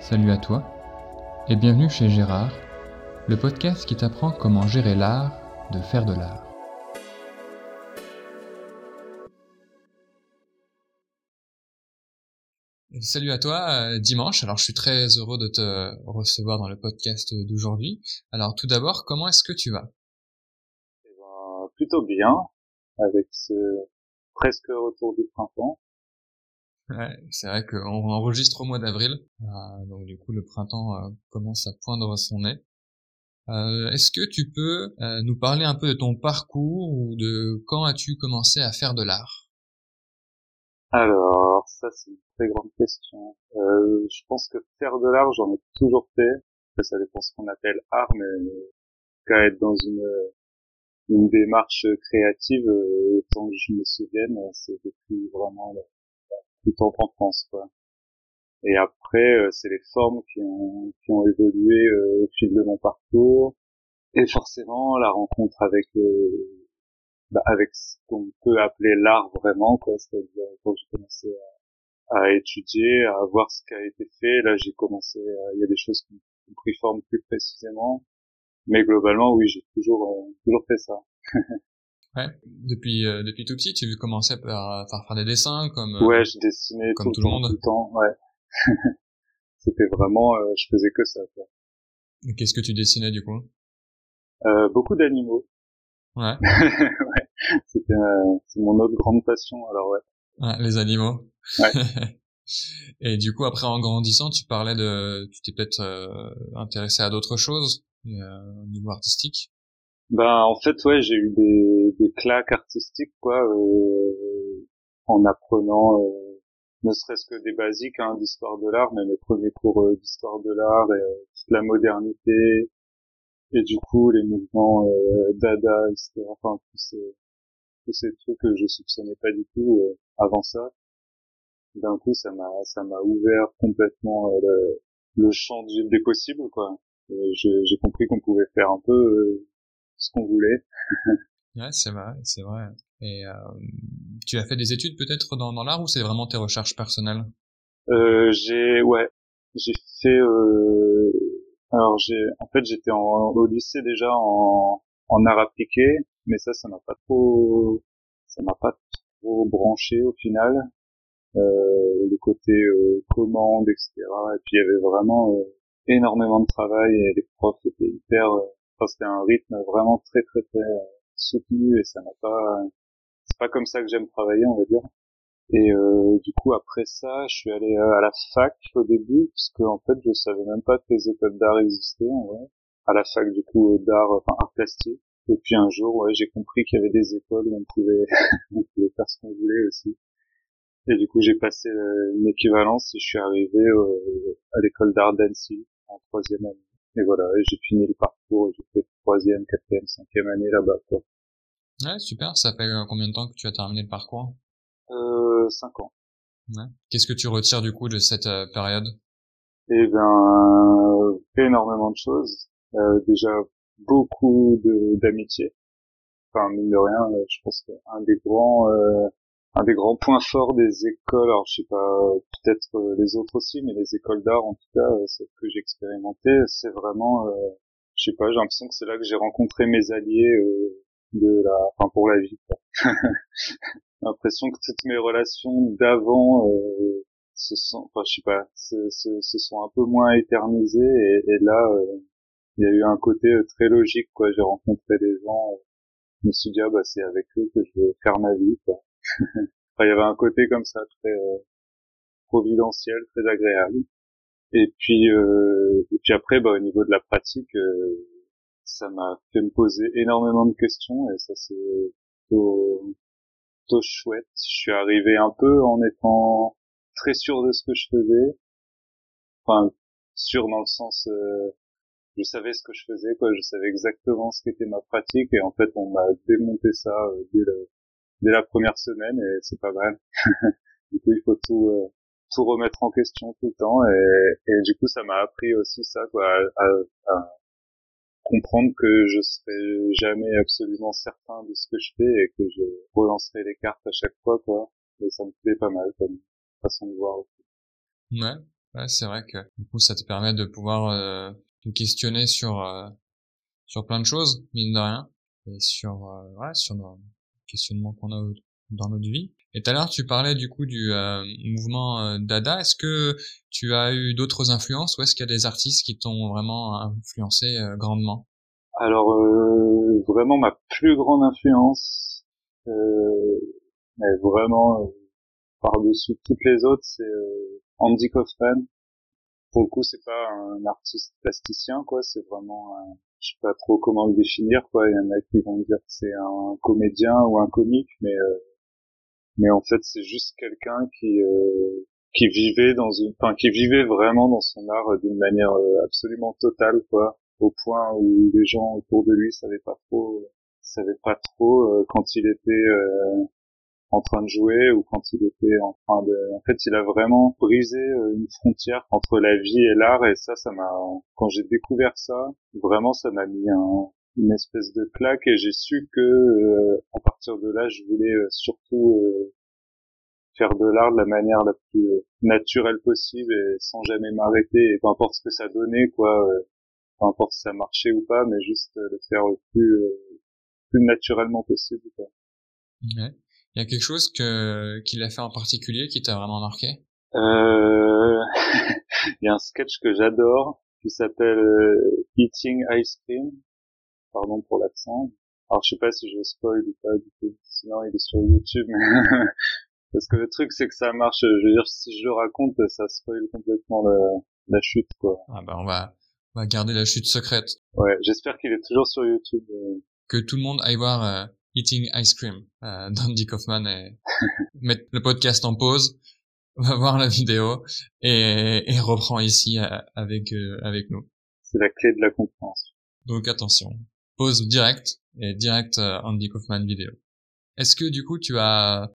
Salut à toi et bienvenue chez Gérard, le podcast qui t'apprend comment gérer l'art de faire de l'art. Salut à toi, euh, dimanche. Alors je suis très heureux de te recevoir dans le podcast d'aujourd'hui. Alors tout d'abord, comment est-ce que tu vas? Eh ben, Plutôt bien, avec ce presque retour du printemps. Ouais, c'est vrai qu'on enregistre au mois d'avril, euh, donc du coup le printemps euh, commence à poindre son nez. Euh, Est-ce que tu peux euh, nous parler un peu de ton parcours ou de quand as-tu commencé à faire de l'art? Alors, ça c'est une très grande question. Je pense que faire de l'art, j'en ai toujours fait. Ça dépend ce qu'on appelle art, mais qu'à être dans une une démarche créative, tant que je me souvienne, c'est depuis vraiment tout en France quoi. Et après euh, c'est les formes qui ont qui ont évolué euh, au fil de mon parcours et forcément la rencontre avec euh, bah, avec ce qu'on peut appeler l'art vraiment quoi, c'est-à-dire quand j'ai commencé à, à, étudier, à voir ce qui a été fait, là j'ai commencé il y a des choses qui ont pris forme plus précisément mais globalement oui, j'ai toujours toujours fait ça. Ouais. Depuis euh, depuis tout petit, tu commençais par, par faire des dessins comme euh, ouais, je dessinais comme tout, le monde. Tout le temps, ouais. C'était vraiment, euh, je faisais que ça. Qu'est-ce que tu dessinais du coup? Euh, Beaucoup d'animaux. Ouais. ouais. C'était c'est mon autre grande passion. Alors ouais. ouais les animaux. Ouais. Et du coup, après en grandissant, tu parlais de, tu t'es peut-être intéressé à d'autres choses au niveau artistique. Ben en fait ouais j'ai eu des, des claques artistiques quoi euh, en apprenant euh, ne serait-ce que des basiques hein, d'histoire de l'art mais mes premiers cours euh, d'histoire de l'art et euh, toute la modernité et du coup les mouvements euh, dada etc enfin tous ces tous ces trucs que je soupçonnais pas du tout avant ça. D'un coup ça m'a ça m'a ouvert complètement le, le champ des possibles quoi. J'ai compris qu'on pouvait faire un peu ce qu'on voulait. ouais, c'est vrai, c'est vrai. Et euh, tu as fait des études peut-être dans, dans l'art ou c'est vraiment tes recherches personnelles? Euh, J'ai, ouais, j'ai fait. Euh... Alors j'ai, en fait, j'étais au lycée déjà en, en art appliqué, mais ça, ça m'a pas trop, ça m'a pas trop branché au final. Euh, le côté euh, commande, etc. Et puis il y avait vraiment euh, énormément de travail et les profs étaient hyper c'était un rythme vraiment très très très euh, soutenu et ça n'a pas c'est pas comme ça que j'aime travailler on va dire. Et euh, du coup après ça je suis allé euh, à la fac au début parce que en fait je savais même pas que les écoles d'art existaient en vrai. À la fac du coup d'art enfin art plastique. Et puis un jour ouais j'ai compris qu'il y avait des écoles où on pouvait on pouvait faire ce qu'on voulait aussi. Et du coup j'ai passé une équivalence et je suis arrivé à l'école d'art d'Annecy en troisième année et voilà, et j'ai fini le parcours, j'ai fait troisième, quatrième, cinquième année là-bas, quoi. Ouais, super. Ça fait euh, combien de temps que tu as terminé le parcours? Euh, cinq ans. Ouais. Qu'est-ce que tu retires du coup de cette euh, période? Eh ben, énormément de choses. Euh, déjà beaucoup de d'amitié. Enfin, mine de rien, je pense qu'un des grands un des grands points forts des écoles, alors je sais pas, peut-être euh, les autres aussi, mais les écoles d'art en tout cas, euh, ce que j'ai expérimenté, c'est vraiment, euh, je sais pas, j'ai l'impression que c'est là que j'ai rencontré mes alliés de la, enfin pour la vie. j'ai l'impression que toutes mes relations d'avant se sont, enfin je sais pas, se, se, sont un peu moins éternisées et, et là, il y a eu un côté très logique quoi. J'ai rencontré des gens, je me suis dit ah bah c'est avec eux que je vais faire ma vie quoi il y avait un côté comme ça très euh, providentiel, très agréable. Et puis, euh, et puis après, bah, au niveau de la pratique, euh, ça m'a fait me poser énormément de questions et ça c'est plutôt, plutôt chouette. Je suis arrivé un peu en étant très sûr de ce que je faisais, enfin sûr dans le sens je savais ce que je faisais quoi je savais exactement ce qu'était ma pratique et en fait on m'a démonté ça dès le dès la première semaine et c'est pas mal. du coup, il faut tout euh, tout remettre en question tout le temps et, et du coup, ça m'a appris aussi ça quoi, à, à, comprendre que je serai jamais absolument certain de ce que je fais et que je relancerai les cartes à chaque fois quoi. Et ça me plaît pas mal comme façon de voir aussi. Ouais. Ouais, c'est vrai que du coup, ça te permet de pouvoir euh, te questionner sur euh, sur plein de choses, mine de rien, et sur euh, ouais, sur nos questionnements qu'on a dans notre vie. Et tout à l'heure, tu parlais du coup du euh, mouvement euh, Dada. Est-ce que tu as eu d'autres influences ou est-ce qu'il y a des artistes qui t'ont vraiment influencé grandement? Alors, vraiment, ma plus grande influence, mais vraiment par-dessus toutes les autres, c'est Andy Kaufman. Pour le coup, c'est pas un artiste plasticien, quoi. C'est vraiment, je sais pas trop comment le définir, quoi. Il y en a qui vont dire que c'est un comédien ou un comique, mais euh, mais en fait, c'est juste quelqu'un qui euh, qui vivait dans une, enfin, qui vivait vraiment dans son art d'une manière euh, absolument totale, quoi. Au point où les gens autour de lui savaient pas trop, savaient pas trop quand il était en train de jouer ou quand il était en train de en fait il a vraiment brisé euh, une frontière entre la vie et l'art et ça ça m'a quand j'ai découvert ça vraiment ça m'a mis un, une espèce de claque et j'ai su que euh, à partir de là je voulais euh, surtout faire de l'art de la manière la plus naturelle possible et sans jamais m'arrêter et peu importe ce que ça donnait quoi peu importe si ça marchait ou pas mais juste le faire le plus plus naturellement possible quoi. Ouais. Il y a quelque chose que qu'il a fait en particulier qui t'a vraiment marqué? Euh... Il y a un sketch que j'adore qui s'appelle euh, Eating Ice Cream. Pardon pour l'accent. Alors je sais pas si je spoil ou pas du coup. Sinon il est sur YouTube. Parce que le truc c'est que ça marche. Je veux dire si je le raconte ça spoil complètement la, chute quoi. Ah bah on va on va garder la chute secrète. Ouais j'espère qu'il est toujours sur YouTube. Euh. Que tout le monde aille voir euh, Eating Ice Cream euh, d'Andy Kaufman et mettre le podcast en pause, va voir la vidéo et, et reprend ici euh, avec euh, avec nous. C'est la clé de la compréhension. Donc attention, pause direct et direct euh, Andy Kaufman vidéo. Est-ce que du coup tu as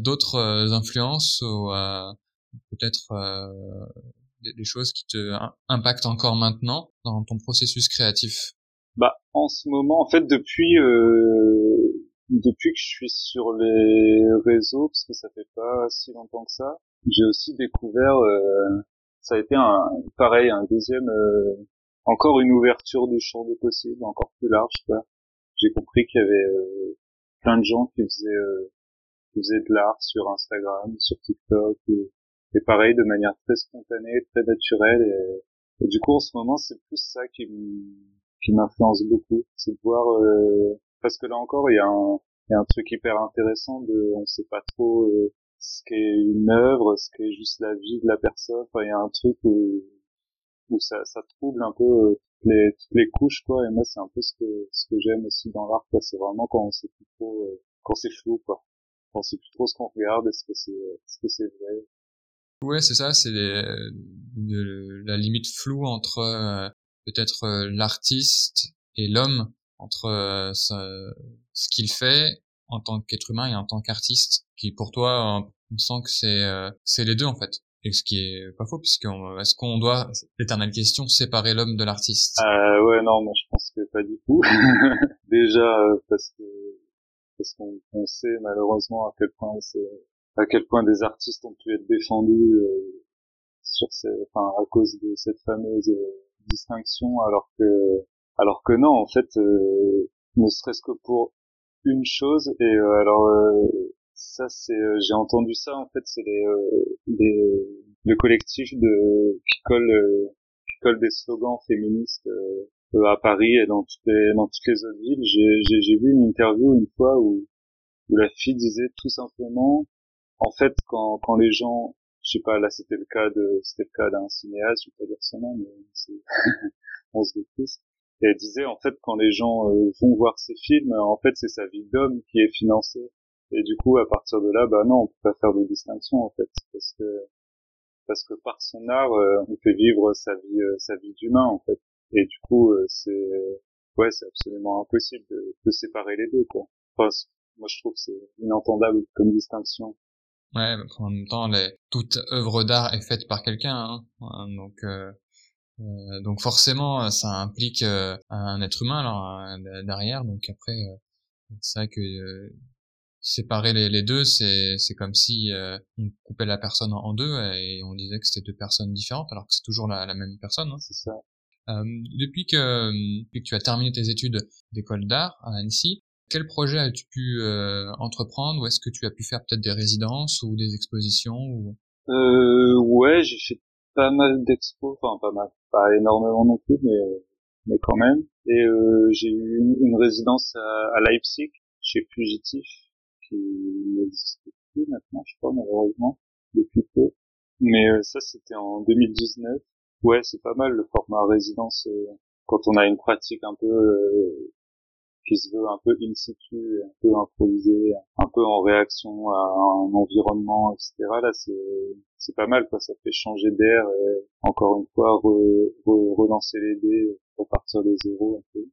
d'autres influences ou peut-être des, des, choses qui te impactent encore maintenant dans ton processus créatif? Bah en ce moment, en fait, depuis euh, depuis que je suis sur les réseaux, parce que ça fait pas si longtemps que ça, j'ai aussi découvert, euh, ça a été un pareil, un deuxième, euh, encore une ouverture du champ des possibles, encore plus large. Quoi. J'ai compris qu'il y avait euh, plein de gens qui faisaient, qui faisaient de l'art sur Instagram, sur TikTok, et, pareil de manière très spontanée, très naturelle. Et, et du coup, en ce moment, c'est plus ça qui m'influence beaucoup, c'est de voir parce que là encore il y a un il y a un truc hyper intéressant de on sait pas trop euh, ce qu'est une œuvre ce qu'est juste la vie de la personne. Enfin il y a un truc où, où ça ça trouble un peu euh, toutes les toutes les couches quoi. Et moi c'est un peu ce que ce que j'aime aussi dans l'art quoi. C'est vraiment quand on sait plus trop euh, quand c'est flou quoi. Quand on sait plus trop ce qu'on regarde est-ce que c'est est-ce que c'est vrai. Ouais c'est ça c'est la limite floue entre peut-être l'artiste et l'homme entre euh, ce, qu'il fait en tant qu'être humain et en tant qu'artiste, qui pour toi, on sent que c'est euh, c'est les deux en fait. Et ce qui est pas faux, puisque est-ce qu'on doit, l'éternelle question, séparer l'homme de l'artiste? Euh, Ouais, non, moi je pense que pas du tout. Déjà euh, parce que parce qu'on on sait malheureusement à quel point à quel point des artistes ont pu être défendus euh, sur ces, enfin à cause de cette fameuse distinction, alors que alors que non, en fait, euh, ne serait-ce que pour une chose. Et euh, alors euh, ça, c'est, j'ai entendu ça. En fait, c'est les, les le collectif de qui colle qui colle des slogans féministes à Paris et dans toutes les dans toutes les autres villes. J'ai vu une interview une fois où où la fille disait tout simplement, en fait, quand quand les gens je sais pas, là c'était le cas de, c'était le cas d'un cinéaste, je vais pas dire son nom, mais on se plus. Et elle disait en fait quand les gens euh, vont voir ces films, en fait c'est sa vie d'homme qui est financée. Et du coup à partir de là, bah non, on peut pas faire de distinction en fait, parce que parce que par son art, euh, on fait vivre sa vie euh, sa vie d'humain en fait. Et du coup c'est ouais c'est absolument impossible de, de, séparer les deux quoi. Enfin, moi je trouve que c'est inentendable comme distinction. Ouais, en même temps, les... toute œuvre d'art est faite par quelqu'un, hein. donc euh, donc forcément, euh, ça implique euh, un être humain alors derrière. Donc après, c'est vrai que séparer les, les deux, c'est c'est comme si euh, on coupait la personne en, deux et on disait que c'était deux personnes différentes, alors que c'est toujours la, la même personne. Hein. C'est ça. Euh, depuis que depuis que tu as terminé tes études d'école d'art à Annecy, quel projet as-tu pu euh, entreprendre ou est-ce que tu as pu faire peut-être des résidences ou des expositions ou... euh, Ouais, j'ai fait pas mal d'expos, enfin pas mal, pas énormément non plus, mais mais quand même. Et euh, j'ai eu une, résidence à, à, Leipzig chez Fugitif, qui n'existe plus maintenant, je crois malheureusement depuis peu. Mais euh, ça c'était en 2019. Ouais, c'est pas mal le format résidence euh, quand on a une pratique un peu euh, qui se veut un peu in situ, un peu improvisé, un peu en réaction à un environnement, etc. Là, c'est c'est pas mal, quoi. Ça fait changer d'air et encore une fois relancer les dés, repartir de zéro un peu.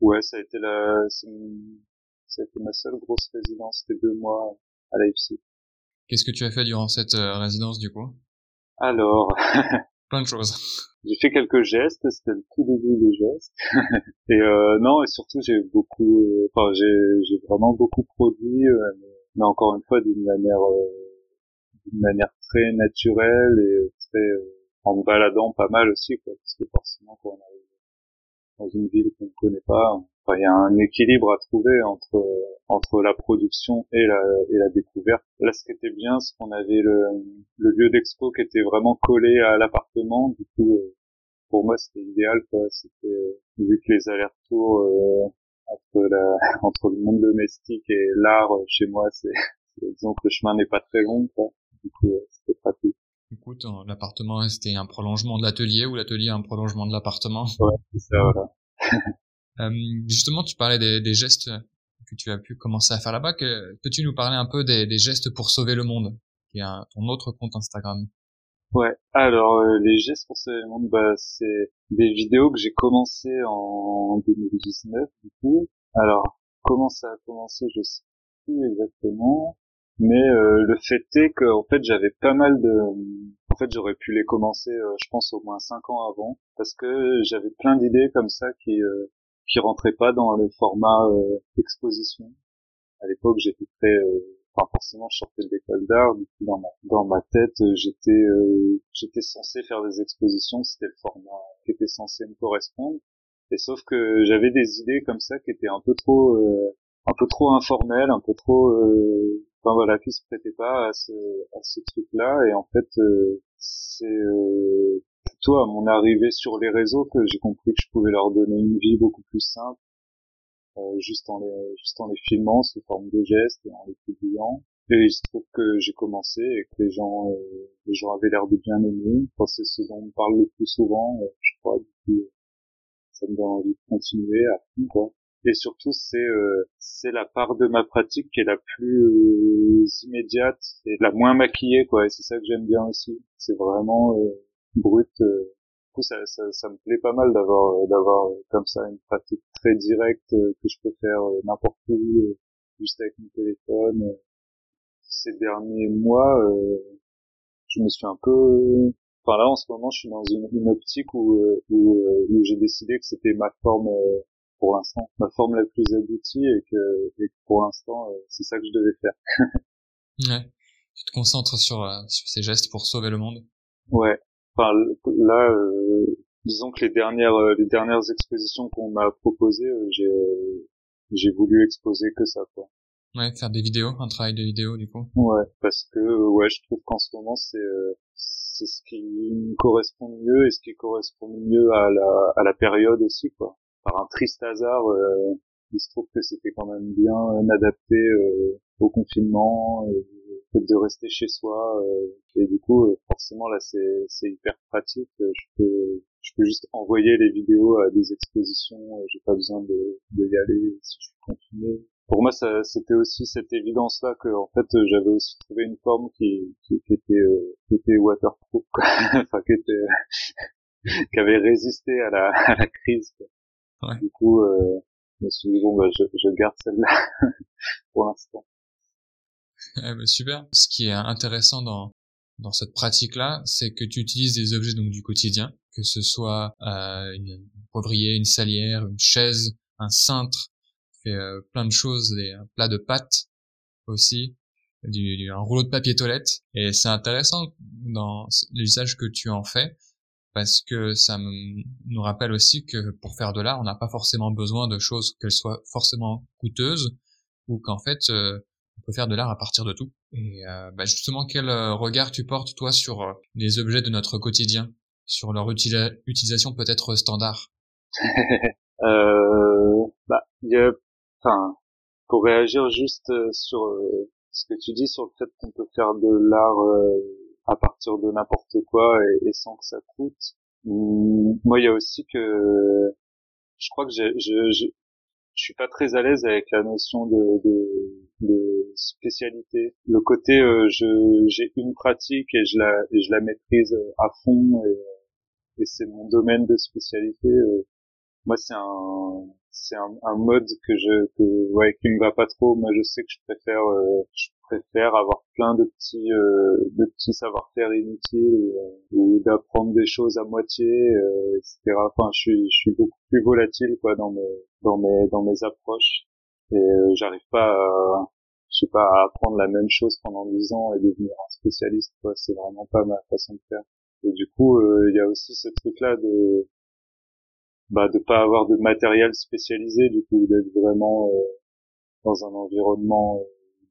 Ouais, ça a été la, ça a été ma seule grosse résidence, c'était deux mois à Leipzig. Qu'est-ce que tu as fait durant cette euh, résidence du coup? Alors, plein de choses. J'ai fait quelques gestes, c'était le tout début des gestes. et euh, non, et surtout j'ai beaucoup, euh, enfin j'ai vraiment beaucoup produit, euh, mais encore une fois d'une manière d'une manière très naturelle et très en me baladant pas mal aussi, quoi, parce que forcément quand on arrive dans une ville qu'on ne connaît pas, il y a un équilibre à trouver entre entre la production et la et la découverte. Là, ce qui était bien, c'est qu'on avait le, le lieu d'expo qui était vraiment collé à l'appartement. Du coup, euh, pour moi, c'était idéal. Quoi. C'était euh, vu que les allers-retours euh, entre la entre le monde domestique et l'art chez moi, c'est disons que le chemin n'est pas très long. Quoi. Du coup, c'était pratique. Écoute, l'appartement, c'était un prolongement de l'atelier ou l'atelier un prolongement de l'appartement? Ouais, c'est ça, voilà. Euh, justement, tu parlais des, des, gestes que tu as pu commencer à faire là-bas. Que, peux-tu nous parler un peu des, des, gestes pour sauver le monde, qui est ton autre compte Instagram? Ouais. Alors euh, les gestes pour sauver le monde, bah c'est des vidéos que j'ai commencé en 2019 du coup. Alors comment ça a commencé, je sais plus exactement, mais euh, le fait est que en fait j'avais pas mal de, en fait j'aurais pu les commencer, je pense au moins cinq ans avant, parce que j'avais plein d'idées comme ça qui qui rentrait pas dans le format euh, exposition. À l'époque, j'étais très, euh, enfin forcément, je sortais de l'école d'art, du coup dans ma tête, euh, j'étais euh, j'étais censé faire des expositions, c'était le format qui était censé me correspondre. Et sauf que j'avais des idées comme ça qui étaient un peu trop un peu trop informelles, un peu trop enfin voilà, qui se prêtaient pas à ce à ce truc-là et en fait c'est plutôt à mon arrivée sur les réseaux que j'ai compris que je pouvais leur donner une vie beaucoup plus simple, euh, juste en les juste en les filmant sous forme de gestes et en les publiant. Et il se trouve que j'ai commencé et que les gens euh, les gens avaient l'air de bien aimer. Enfin, c'est ce dont on parle le plus souvent, euh, je crois. Du coup, ça me donne envie de continuer à fond, quoi. Et surtout, c'est c'est la part de ma pratique qui est la plus immédiate et la moins maquillée, quoi. Et c'est ça que j'aime bien aussi. C'est vraiment brut. Euh, du coup, ça, ça, ça, me plaît pas mal d'avoir euh, d'avoir euh, comme ça une pratique très directe que je peux faire n'importe où, juste avec mon téléphone. Ces derniers mois, je me suis un peu enfin là en ce moment je suis dans une, une optique où où, où j'ai décidé que c'était ma forme pour l'instant ma forme la plus aboutie et que, et que pour l'instant c'est ça que je devais faire ouais tu te concentres sur sur ces gestes pour sauver le monde ouais enfin là euh, disons que les dernières euh, les dernières expositions qu'on m'a proposées euh, j'ai j'ai voulu exposer que ça quoi. Ouais faire des vidéos un travail de vidéo du coup. Ouais parce que ouais je trouve qu'en ce moment c'est c'est ce qui me correspond mieux et ce qui correspond mieux à la à la période aussi quoi. Par un triste hasard il se trouve que c'était quand même bien adapté au confinement de rester chez soi euh, et du coup euh, forcément là c'est c'est hyper pratique euh, je peux je peux juste envoyer les vidéos à des expositions j'ai pas besoin de, de y aller si je suis confiné. Pour moi ça c'était aussi cette évidence là que en fait j'avais aussi trouvé une forme qui qui, qui était qui était waterproof enfin qui était qui avait résisté à la à la crise Ouais. du coup euh, je me suis dit bon bah je, je garde celle-là pour l'instant eh ben, super. Ce qui est intéressant dans dans cette pratique-là, c'est que tu utilises des objets donc du quotidien, que ce soit euh, une poivrier, une salière, une chaise, un cintre, fais euh, plein de choses, des un plat de pâtes, aussi, du, un rouleau de papier toilette. Et c'est intéressant dans l'usage que tu en fais parce que ça nous rappelle aussi que pour faire de l'art, on n'a pas forcément besoin de choses qu'elles soient forcément coûteuses ou qu'en fait, euh, on peut faire de l'art à partir de tout. Et euh, bah justement, quel euh, regard tu portes toi sur les objets de notre quotidien, sur leur utilisation peut-être standard? Euh, Bah, enfin, pour réagir juste sur ce que tu dis sur le fait qu'on peut faire de l'art à partir de n'importe quoi et, sans que ça coûte. Moi, il y a aussi que je crois que je, je, je, suis pas très à l'aise avec la notion de, de, de spécialité. Le côté, euh, je j'ai une pratique et je la et je la maîtrise à fond et, et c'est mon domaine de spécialité. Euh, moi, c'est un c'est un, un, mode que je que ouais qui me va pas trop. Moi, je sais que je préfère euh, préfère avoir plein de petits euh, de petits savoir-faire inutiles euh, ou d'apprendre des choses à moitié euh, etc enfin je suis je suis beaucoup plus volatile quoi dans mes dans mes dans mes approches. Et j'arrive pas à je sais pas à apprendre la même chose pendant dix ans et devenir un spécialiste quoi. C'est vraiment pas ma façon de faire. Et du coup il y a aussi ce truc là de bah de pas avoir de matériel spécialisé du coup d'être vraiment dans un environnement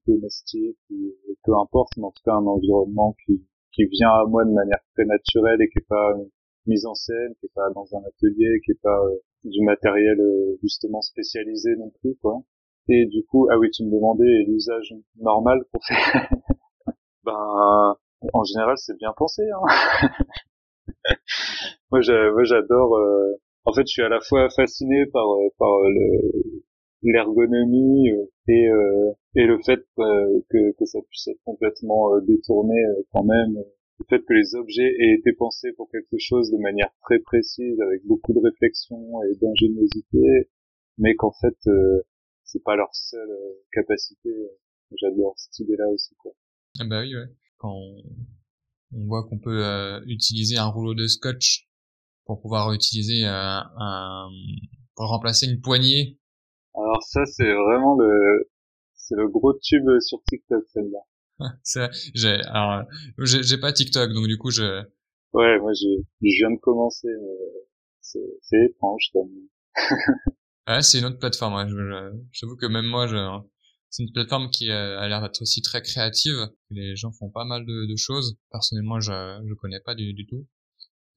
domestique ou peu importe, mais en tout cas un environnement qui, qui vient à moi de manière très naturelle et qui est pas mise en scène, qui est pas dans un atelier, qui est pas euh, du matériel euh, justement spécialisé non plus quoi. Et du coup, ah oui, tu me demandais l'usage normal pour faire. ben, en général, c'est bien pensé. Hein moi, j'adore. Euh, en fait, je suis à la fois fasciné par par le l'ergonomie euh, et euh, et le fait euh, que que ça puisse être complètement détourné quand même le fait que les objets aient été pensés pour quelque chose de manière très précise avec beaucoup de réflexion et d'ingéniosité mais qu'en fait c'est pas leur seule capacité. J'adore cette idée là aussi quoi. Ah bah oui ouais. Quand on, voit qu'on peut utiliser un rouleau de scotch pour pouvoir utiliser un pour remplacer une poignée alors ça, c'est vraiment le, c'est le gros tube sur TikTok, celle-là. c'est, j'ai, alors, j'ai, pas TikTok, donc du coup, je... Ouais, moi, je, je viens de commencer, mais c'est, c'est étrange, même. ouais, c'est une autre plateforme, ouais. Je, j'avoue que même moi, je, c'est une plateforme qui a l'air d'être aussi très créative. Les gens font pas mal de, de choses. Personnellement, je, je connais pas du, du tout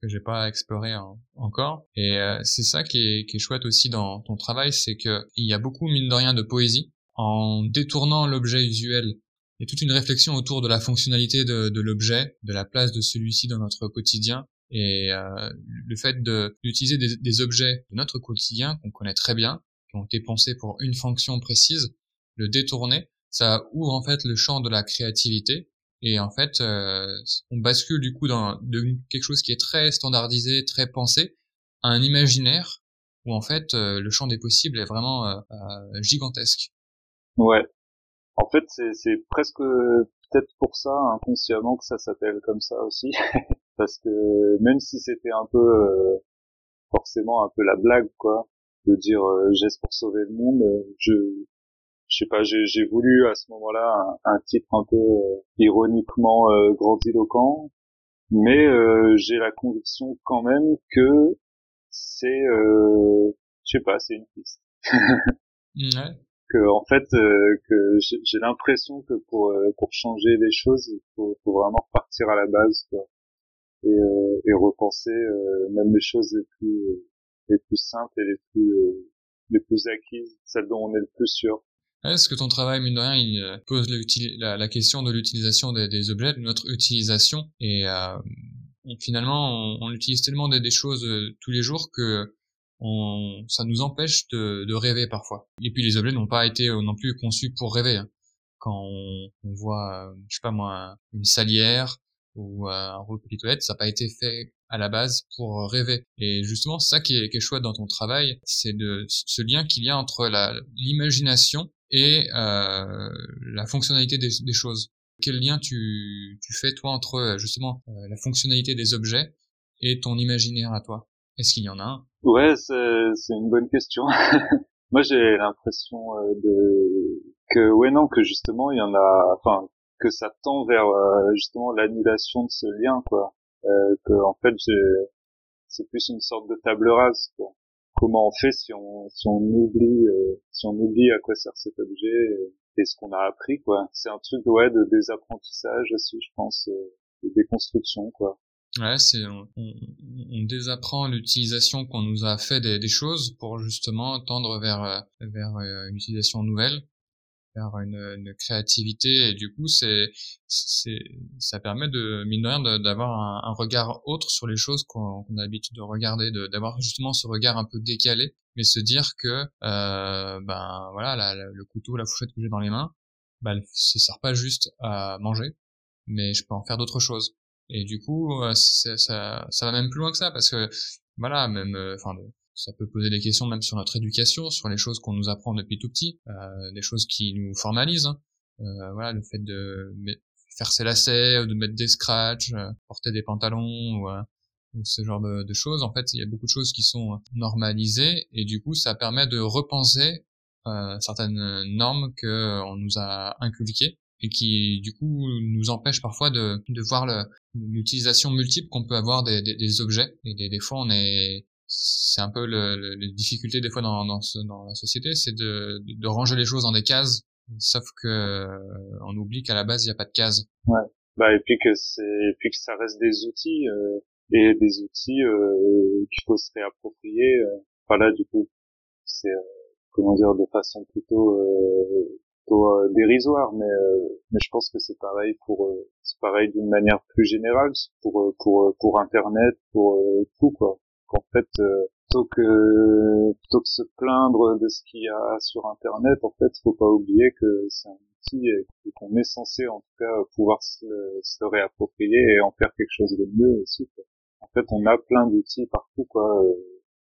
que j'ai pas exploré encore. Et euh, c'est ça qui est, qui est chouette aussi dans ton travail, c'est que il y a beaucoup mine de rien de poésie en détournant l'objet usuel. Il y a toute une réflexion autour de la fonctionnalité de, de l'objet, de la place de celui-ci dans notre quotidien, et euh, le fait d'utiliser des, des, objets de notre quotidien qu'on connaît très bien, qui ont été pensés pour une fonction précise, le détourner, ça ouvre en fait le champ de la créativité et en fait, euh, on bascule du coup dans de quelque chose qui est très standardisé, très pensé, à un imaginaire où en fait euh, le champ des possibles est vraiment euh, gigantesque. Ouais. En fait, c'est presque peut-être pour ça inconsciemment que ça s'appelle comme ça aussi, parce que même si c'était un peu forcément un peu la blague quoi, de dire geste pour sauver le monde, je je sais pas, j'ai voulu à ce moment-là un, titre un peu euh, ironiquement euh, grandiloquent, mais euh, j'ai la conviction quand même que c'est, je sais pas, c'est une piste. ouais. Que en fait, que j'ai l'impression que pour pour changer les choses, il faut, faut vraiment repartir à la base, quoi. Et, et repenser même les choses les plus les plus simples et les plus les plus acquises, celles dont on est le plus sûr. Est-ce que ton travail, mine de rien, il euh, pose la, question de l'utilisation des, objets, de notre utilisation, et euh, finalement, on, utilise tellement des, choses euh, tous les jours que ça nous empêche de, rêver parfois. Et puis les objets n'ont pas été non plus conçus pour rêver. Hein. Quand on, on voit, je sais pas moi, une salière ou un rouleau de toilette, ça n'a pas été fait à la base pour rêver. Et justement, ça qui est, qui est chouette dans ton travail, c'est de ce lien qu'il y a entre l'imagination et euh, la fonctionnalité des, des, choses. Quel lien tu, tu fais toi entre euh, justement euh, la fonctionnalité des objets et ton imaginaire à toi? Est-ce qu'il y en a un? Ouais, c'est une bonne question. Moi, j'ai l'impression euh, de que ouais non que justement il y en a enfin que ça tend vers euh, justement l'annulation de ce lien quoi euh, que en fait c'est plus une sorte de table rase quoi. Comment on fait si on si on oublie euh, si on oublie à quoi sert cet objet et, ce qu'on a appris quoi. C'est un truc ouais de désapprentissage aussi je pense de déconstruction quoi. Ouais, c'est on, on, désapprend l'utilisation qu'on nous a fait des, des, choses pour justement tendre vers vers une utilisation nouvelle une, créativité et du coup c'est c'est ça permet de mine de rien d'avoir un, regard autre sur les choses qu'on a l'habitude de regarder d'avoir justement ce regard un peu décalé mais se dire que euh, ben voilà le couteau la fourchette que j'ai dans les mains bah ça sert pas juste à manger mais je peux en faire d'autres choses. Et du coup ça, ça, ça va même plus loin que ça parce que voilà même euh, enfin ça peut poser des questions même sur notre éducation, sur les choses qu'on nous apprend depuis tout petit, euh, des choses qui nous formalisent. Hein. Euh, voilà, le fait de faire ses lacets, de mettre des scratchs, euh, porter des pantalons ou, ce genre de, choses. En fait, il y a beaucoup de choses qui sont normalisées et du coup, ça permet de repenser certaines normes que on nous a inculquées et qui du coup nous empêchent parfois de, de voir l'utilisation multiple qu'on peut avoir des, des, des objets et des, fois on est c'est un peu le, le, les difficultés des fois dans, dans, ce, dans la société, c'est de, de, ranger les choses dans des cases, sauf que euh, on oublie qu'à la base il n'y a pas de cases. Ouais. Bah et puis que c'est puis que ça reste des outils euh, et des outils euh, qu'il faut se réapproprier. Euh, enfin là du coup c'est euh, comment dire de façon plutôt plutôt dérisoire, mais mais je pense que c'est pareil pour c'est pareil d'une manière plus générale pour pour pour internet pour tout quoi qu'en fait euh, plutôt que plutôt que se plaindre de ce qu'il y a sur internet en fait faut pas oublier que c'est un outil et qu'on est censé en tout cas pouvoir se, se, réapproprier et en faire quelque chose de mieux aussi en fait on a plein d'outils partout quoi euh,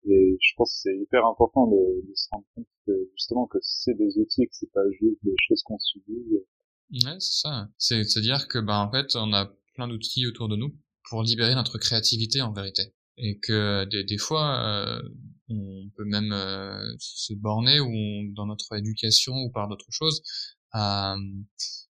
et je pense que c'est hyper important de, se rendre compte que justement que c'est des outils que c'est pas juste des choses qu'on subit ouais c'est ça. C'est à dire que bah en fait on a plein d'outils autour de nous pour libérer notre créativité en vérité et que des, des fois euh, on peut même euh, se borner ou dans notre éducation ou par d'autres choses à,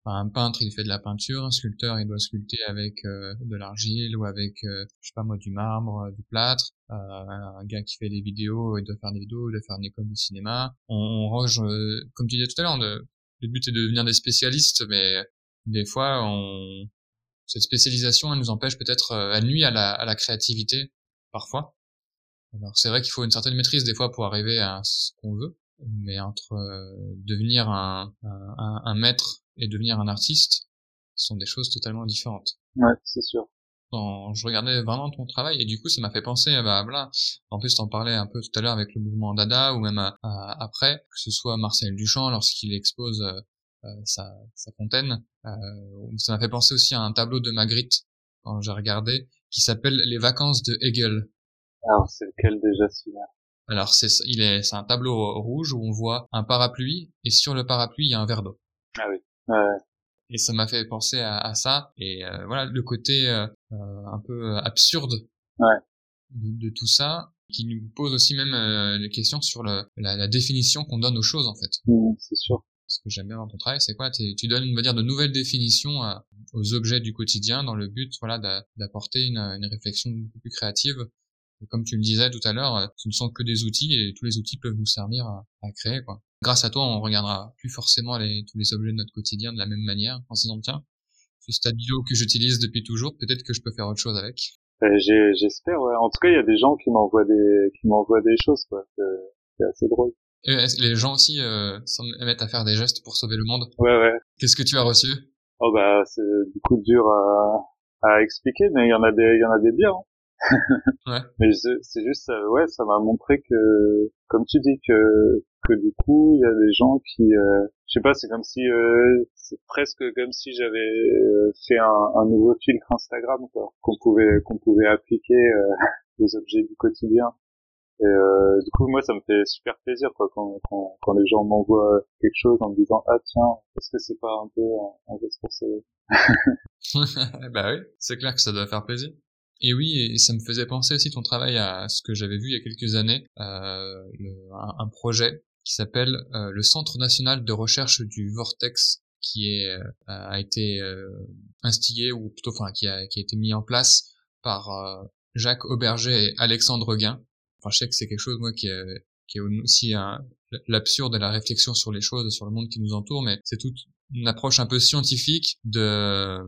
un peintre il fait de la peinture un sculpteur il doit sculpter avec euh, de l'argile ou avec je sais pas moi du marbre du plâtre. Un gars qui fait des vidéos il doit faire des vidéos il doit faire une école de cinéma. On, on range comme tu disais tout à l'heure le but est de devenir des spécialistes mais des fois on cette spécialisation elle nous empêche peut-être elle nuit à la, à la créativité parfois. Alors c'est vrai qu'il faut une certaine maîtrise des fois pour arriver à ce qu'on veut, mais entre euh, devenir un, un, un, maître et devenir un artiste, ce sont des choses totalement différentes. Ouais, c'est sûr. Quand je regardais vraiment ton travail et du coup ça m'a fait penser, bah voilà, en plus t'en parlais un peu tout à l'heure avec le mouvement Dada ou même après, que ce soit Marcel Duchamp lorsqu'il expose euh, euh, sa, sa, fontaine, ça m'a fait penser aussi à un tableau de Magritte quand j'ai regardé qui s'appelle Les vacances de Hegel. Alors, c'est lequel déjà celui-là? Alors, c'est, il est, c'est un tableau rouge où on voit un parapluie et sur le parapluie, il y a un verre d'eau. Ah oui. Ouais. Et ça m'a fait penser à, à ça. Et euh, voilà, le côté euh, euh un peu absurde ouais. de, de, tout ça, qui nous pose aussi même euh, des questions sur le, la, la, définition qu'on donne aux choses, en fait. Mmh, c'est sûr ce que j'aime bien dans ton travail, c'est quoi Tu donnes, on va dire, de nouvelles définitions aux objets du quotidien dans le but, voilà, d'apporter une, réflexion beaucoup plus créative. comme tu le disais tout à l'heure, ce ne sont que des outils et tous les outils peuvent nous servir à, créer. Grâce à toi, on regardera plus forcément tous les objets de notre quotidien de la même manière, en se disant tiens, ce stabilo que j'utilise depuis toujours, peut-être que je peux faire autre chose avec. Euh, j'espère. En tout cas, il y a des gens qui m'envoient des, qui m'envoient des choses, quoi. C'est assez drôle. Euh, les gens aussi euh, mettent à faire des gestes pour sauver le monde. Ouais, ouais. Qu'est-ce que tu as reçu? Oh bah c'est du coup dur à, à expliquer, mais il y en a des, il y en a des bien. Hein. ouais. Mais c'est juste, euh, ouais, ça m'a montré que, comme tu dis, que que du coup il y a des gens qui, euh, je sais pas, c'est comme si, euh, c'est presque comme si j'avais euh, fait un, un, nouveau filtre Instagram, quoi, qu'on pouvait qu'on pouvait appliquer aux objets du quotidien. Et euh, du coup, moi, ça me fait super plaisir quoi, quand, quand, quand les gens m'envoient quelque chose en me disant ah tiens, est-ce que c'est pas un peu un, geste pour Bah oui, c'est clair que ça doit faire plaisir. Et oui, et ça me faisait penser aussi ton travail à ce que j'avais vu il y a quelques années, euh, un, projet qui s'appelle le Centre national de recherche du vortex qui est a été instigé ou plutôt enfin qui a qui a été mis en place par Jacques Auberger et Alexandre Guin. Enfin, je sais que c'est quelque chose moi qui est qui est aussi l'absurde et la réflexion sur les choses, sur le monde qui nous entoure, mais c'est toute une approche un peu scientifique de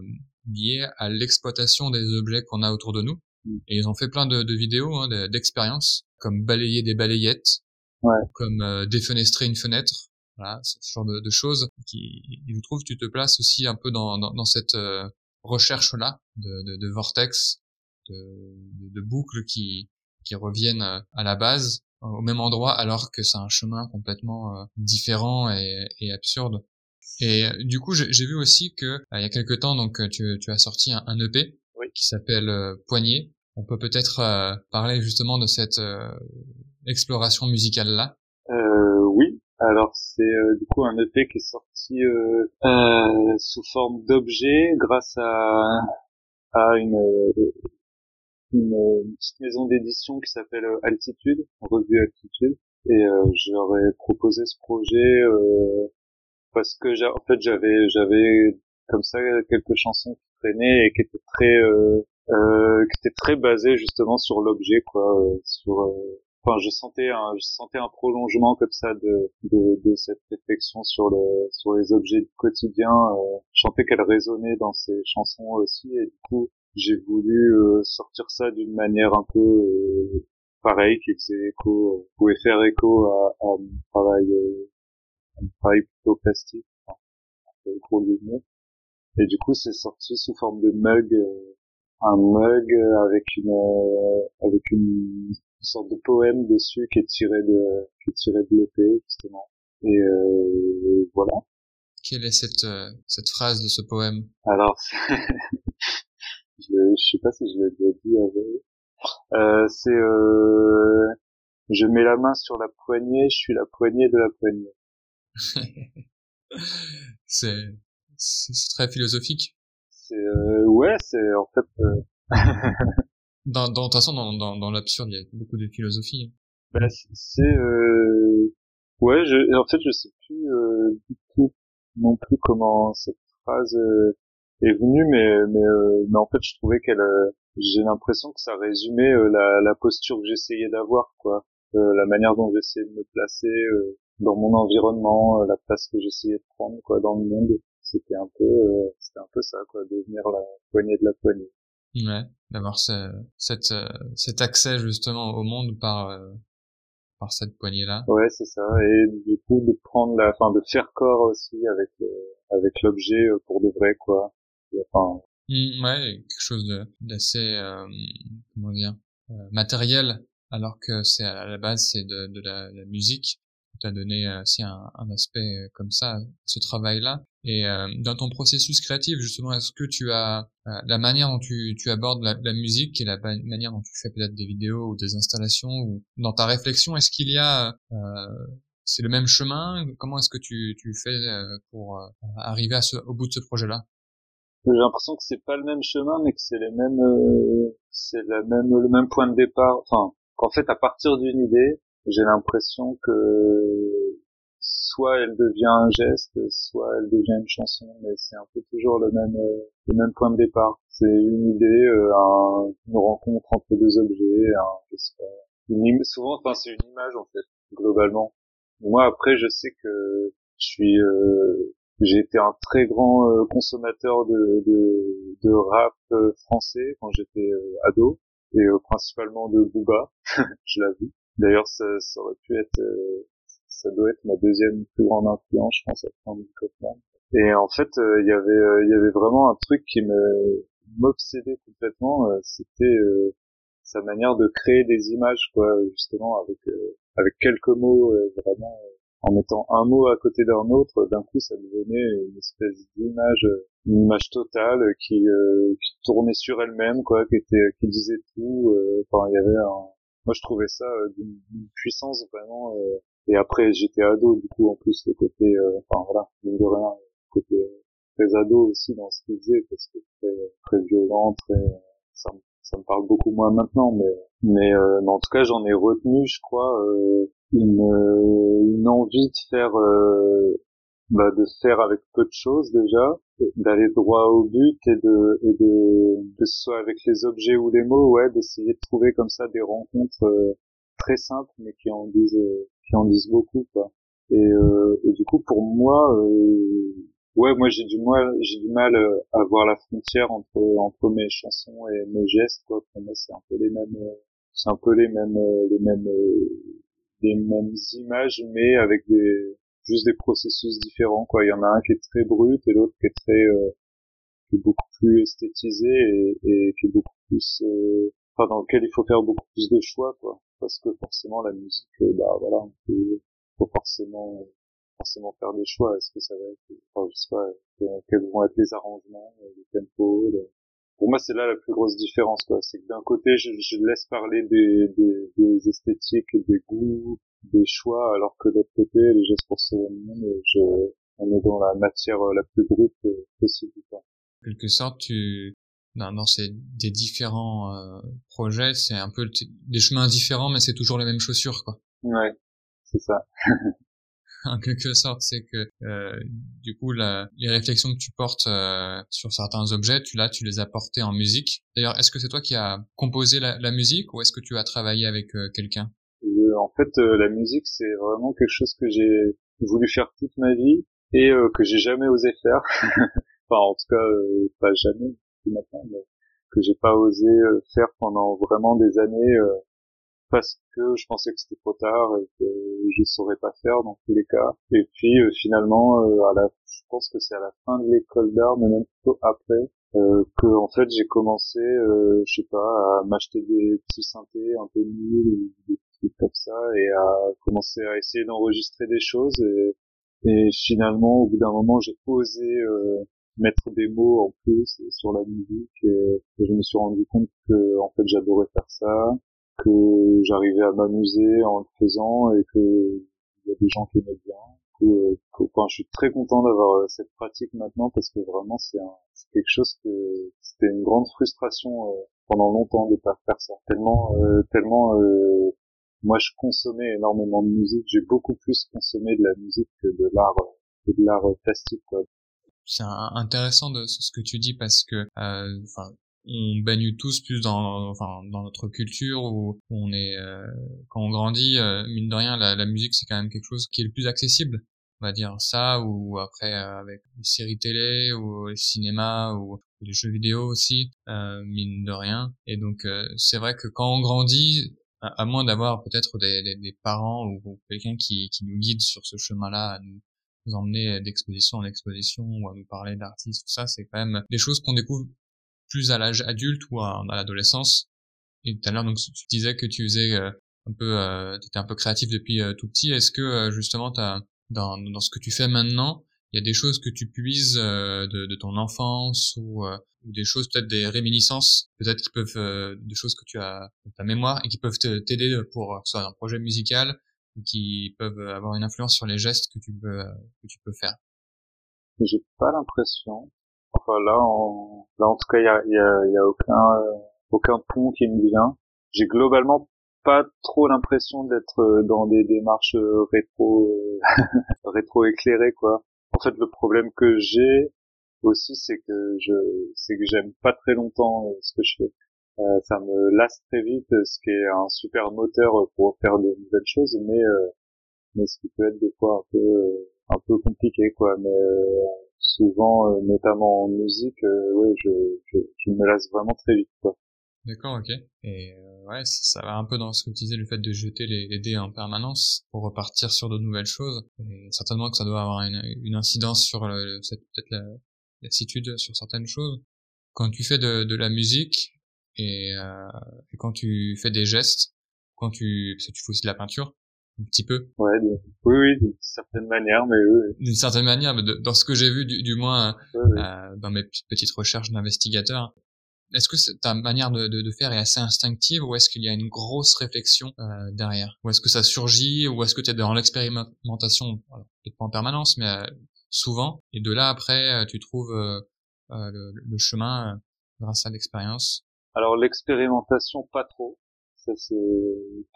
liée à l'exploitation des objets qu'on a autour de nous. Mm. Et ils ont fait plein de, de vidéos, hein, d'expériences, comme balayer des balayettes, ouais. comme euh, défenestrer une fenêtre. Voilà, ce genre de, de, choses qui, je trouve, tu te places aussi un peu dans, dans, dans cette euh, recherche-là de, de, de, vortex, de, de, boucles qui, qui reviennent euh, à la base au même endroit alors que c'est un chemin complètement euh, différent et, et, absurde. Et du coup, j'ai vu aussi que il y a quelque temps, donc tu, tu as sorti un, un EP oui. qui s'appelle Poignée on peut peut-être euh, parler justement de cette euh, exploration musicale là. Euh, oui, alors c'est euh, du coup un EP qui est sorti sous forme d'objet grâce à à une, une, petite maison d'édition qui s'appelle Altitude, revue Altitude, et j'aurais proposé ce projet parce que en fait j'avais j'avais comme ça quelques chansons qui traînaient et qui étaient très euh, qui était très basé justement sur l'objet quoi euh, sur euh, enfin je sentais un je sentais un prolongement comme ça de de, de cette réflexion sur le sur les objets du quotidien euh, je sentais qu'elle résonnait dans ces chansons aussi. Et du coup j'ai voulu sortir ça d'une manière un peu pareil qui faisait écho pouvait faire écho à, à mon travail un travail plutôt plastique enfin, un peu gros et du coup c'est sorti sous forme de mug un mug avec une euh, avec une, sorte de poème dessus qui est tiré de qui est tiré de l'épée justement. Et euh, voilà. Quelle est cette euh, cette phrase de ce poème? Alors je, je sais pas si je l'ai déjà dit avec euh, c'est euh, je mets la main sur la poignée je suis la poignée de la poignée c'est c'est très philosophique c'est euh, ouais, c'est en fait. Euh... dans, dans, de toute façon, dans, dans, dans l'absurde, il y a beaucoup de philosophie. Bah, c'est euh... ouais, je, en fait, je sais plus euh, du tout non plus comment cette phrase euh, est venue, mais mais, euh, mais en fait, je trouvais qu'elle, euh, j'ai l'impression que ça résumait la, la posture que j'essayais d'avoir, quoi, la manière dont j'essayais de me placer dans mon environnement, la place que j'essayais de prendre, quoi, dans le monde. C'était un peu euh, c'était un peu ça quoi devenir la poignée de la poignée. Ouais d'avoir ce, cette euh, cet accès justement au monde par euh, par cette poignée là ouais c'est ça. Et du coup de prendre la enfin de faire corps aussi avec avec l'objet pour de vrai quoi mmh, ouais quelque chose d'assez comment dire matériel alors que c'est à la base c'est de, la, musique. Tu as donné aussi un, aspect comme ça, ce travail-là. Et euh, dans ton processus créatif, justement, est-ce que tu as euh, la manière dont tu, abordes la, musique et la manière dont tu fais peut-être des vidéos ou des installations ou dans ta réflexion, est-ce qu'il y a euh, c'est le même chemin? Comment est-ce que tu, fais pour arriver au bout de ce projet-là? J'ai l'impression que c'est pas le même chemin, mais que c'est les mêmes, c'est la même le même point de départ. Enfin, qu'en fait, à partir d'une idée, j'ai l'impression que soit elle devient un geste, soit elle devient une chanson, mais c'est un peu toujours le même euh, le même point de départ. C'est une idée, euh, un, une rencontre entre deux objets, un, une souvent, enfin c'est une image en fait, globalement. Moi après, je sais que je suis, euh, j'ai été un très grand consommateur de, de, de rap français quand j'étais ado et principalement de Booba, je l'avoue. D'ailleurs, ça, ça, aurait pu être ça doit être ma deuxième plus grande influence, je pense, après Kaufman. Et en fait, euh, il y avait, euh, il y avait vraiment un truc qui me m'obsédait complètement. Euh, c'était sa manière de créer des images, quoi, justement avec avec quelques mots, vraiment en mettant un mot à côté d'un autre, d'un coup, ça devenait une espèce d'image, une image totale qui, qui tournait sur elle-même, quoi, qui était, qui disait tout. Enfin, il y avait un, moi, je trouvais ça d'une puissance vraiment et après, j'étais ado, du coup, en plus, le côté, euh, enfin voilà, mine de rien, le côté euh, très ado aussi dans ce qu'il faisait, parce que très, très violent, très, ça, ça me parle beaucoup moins maintenant, mais, Mais, euh, en tout cas, j'en ai retenu, je crois, euh, une, euh, une envie de faire, bah, de faire avec peu de choses déjà, d'aller droit au but et de, et de, que ce soit avec les objets ou les mots, ouais, d'essayer de trouver comme ça des rencontres très simples, mais qui en disent, qui en disent beaucoup, quoi. Et, et du coup, pour moi, ouais, moi j'ai du mal, j'ai du mal euh, à voir la frontière entre entre mes chansons et mes gestes. Quoi. Pour moi, c'est un peu les mêmes, euh, c'est un peu les mêmes, euh, les mêmes, les mêmes images, mais avec des juste des processus différents. Quoi. Il y en a un qui est très brut et l'autre qui est très, qui est beaucoup plus esthétisé et, et qui est beaucoup plus, enfin dans lequel il faut faire beaucoup plus de choix, quoi. Parce que forcément la musique, bah voilà, on peut, faut forcément forcément faire des choix. Est-ce que ça va être, enfin, je sais pas, quels vont être les arrangements, les tempos. Pour moi, c'est là la plus grosse différence, quoi. C'est que d'un côté, je, je, laisse parler des, des, des, esthétiques, des goûts, des choix, alors que de l'autre côté, les gestes pour monde, je, on est dans la matière la plus brute possible, quoi. En quelque sorte, tu, dans, dans ces des différents euh, projets, c'est un peu des chemins différents, mais c'est toujours les mêmes chaussures, quoi. Ouais, c'est ça. en quelque sorte, c'est que euh, du coup la, les réflexions que tu portes euh, sur certains objets, tu là tu les as portées en musique. D'ailleurs, est-ce que c'est toi qui as composé la, la musique ou est-ce que tu as travaillé avec euh, quelqu'un? Euh, En fait, la musique c'est vraiment quelque chose que j'ai voulu faire toute ma vie et que j'ai jamais osé faire. enfin, en tout cas, pas jamais maintenant, mais que j'ai pas osé faire pendant vraiment des années parce que je pensais que c'était trop tard et que je saurais pas faire dans tous les cas. Et puis euh, finalement, euh, à la, je pense que c'est à la fin de l'école d'art, mais même plutôt après, euh, que en fait j'ai commencé, euh, je sais pas, à m'acheter des petits synthés un peu nuls, des trucs comme ça, et à commencer à essayer d'enregistrer des choses. Et, et finalement, au bout d'un moment, j'ai osé mettre des mots en plus sur la musique et, et, je me suis rendu compte que en fait j'adorais faire ça que j'arrivais à m'amuser en le faisant et que il y a des gens qui aimaient bien. Que, que, enfin, je suis très content d'avoir euh, cette pratique maintenant parce que vraiment c'est quelque chose que c'était une grande frustration euh, pendant longtemps de pas faire ça. Tellement, euh, tellement, moi je consommais énormément de musique. J'ai beaucoup plus consommé de la musique que de l'art, que de l'art plastique. C'est intéressant de ce que tu dis parce que, enfin, on baigne tous plus dans enfin dans notre culture où on est euh, quand on grandit euh, mine de rien la, la musique c'est quand même quelque chose qui est le plus accessible on va dire. Ça ou après euh, avec les séries télé ou les cinémas ou, les jeux vidéo aussi mine de rien. Et donc c'est vrai que quand on grandit à, moins d'avoir peut-être des, des, des, parents ou, quelqu'un qui, qui nous guide sur ce chemin-là à nous, nous emmener d'exposition en exposition ou à nous parler d'artistes tout ça c'est quand même des choses qu'on découvre plus à l'âge adulte ou à, l'adolescence. Et tout à l'heure, donc, tu disais que tu faisais euh, un peu, euh, tu étais un peu créatif depuis euh, tout petit. Est-ce que justement, as, dans, ce que tu fais maintenant, il y a des choses que tu puises de, ton enfance ou, ou des choses peut-être des réminiscences, peut-être qui peuvent des choses que tu as dans ta mémoire et qui peuvent t'aider pour soit un projet musical ou qui peuvent avoir une influence sur les gestes que tu peux que tu peux faire? J'ai pas l'impression. Enfin là, en, là en tout cas, il y a, y, a, y a aucun euh, aucun pont qui me vient. J'ai globalement pas trop l'impression d'être euh, dans des démarches euh, rétro rétro éclairées quoi. En fait, le problème que j'ai aussi, c'est que je c'est que j'aime pas très longtemps ce que je fais. Euh, ça me lasse très vite, ce qui est un super moteur pour faire de nouvelles choses, mais mais ce qui peut être des fois un peu un peu compliqué quoi. Mais souvent, euh, notamment en musique, euh, ouais, je, je, me lasse vraiment très vite, quoi. D'accord, ok. Et euh, ouais, ça, va un peu dans ce que tu disais, le fait de jeter les, dés en permanence pour repartir sur de nouvelles choses. Et certainement que ça doit avoir une, incidence sur peut-être la lassitude sur certaines choses. Quand tu fais de, la musique et, et quand tu fais des gestes, quand tu, parce que tu fais aussi de la peinture, un petit peu. Ouais, oui, oui, d'une certaine manière, mais oui. D'une certaine manière, mais dans ce que j'ai vu, du, du moins euh, dans mes petites recherches d'investigateur, est-ce que ta manière de, de, de, faire est assez instinctive ou est-ce qu'il y a une grosse réflexion euh, derrière? Ou est-ce que ça surgit ou est-ce que tu es dans l'expérimentation, peut-être pas en permanence, mais euh, souvent, et de là après, euh, tu trouves euh, le, le, chemin grâce à l'expérience? Alors l'expérimentation, pas trop ça c'est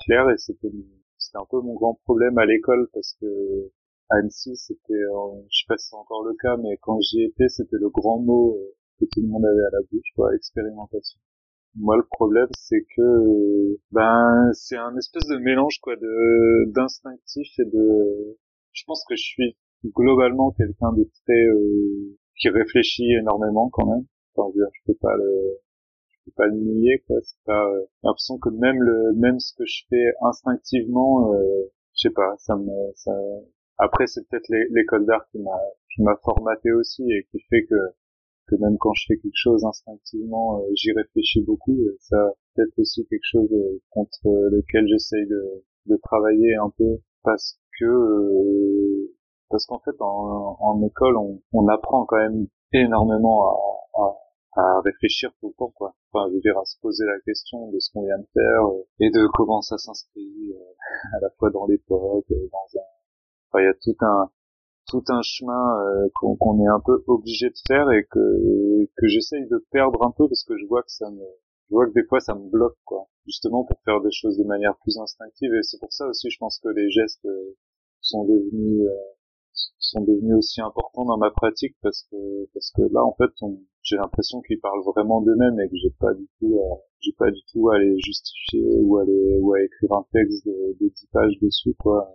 clair et c'était c'était un peu mon grand problème à l'école parce que à Annecy c'était je sais pas si c'est encore le cas mais quand j'y étais c'était le grand mot euh, que tout le monde avait à la bouche quoi expérimentation. Moi le problème c'est que ben c'est un espèce de mélange quoi de d'instinctif et de je pense que je suis globalement quelqu'un de très euh, qui réfléchit énormément quand même. Enfin je peux pas le pas le nier quoi. C'est pas euh, l'impression que même le même ce que je fais instinctivement euh, je sais pas ça me ça après c'est peut-être l'école d'art qui m'a qui m'a formaté aussi et qui fait que que même quand je fais quelque chose instinctivement euh, j'y réfléchis beaucoup et ça peut-être aussi quelque chose euh, contre lequel j'essaye de de travailler un peu parce que parce qu'en fait en, en école on, on apprend quand même énormément à, à à réfléchir tout le temps quoi. Enfin je veux dire à se poser la question de ce qu'on vient de faire euh, et de comment ça s'inscrit euh, à la fois dans l'époque euh, dans un enfin il y a tout un tout un chemin qu'on est un peu obligé de faire et que que j'essaye de perdre un peu parce que je vois que ça me je vois que des fois ça me bloque quoi. Justement pour faire des choses de manière plus instinctive et c'est pour ça aussi je pense que les gestes sont devenus sont devenus aussi importants dans ma pratique parce que parce que là en fait j'ai l'impression qu'ils parlent vraiment d'eux-mêmes et que j'ai pas du tout j'ai pas du tout à les justifier ou à les ou à écrire un texte de, de 10 pages dessus quoi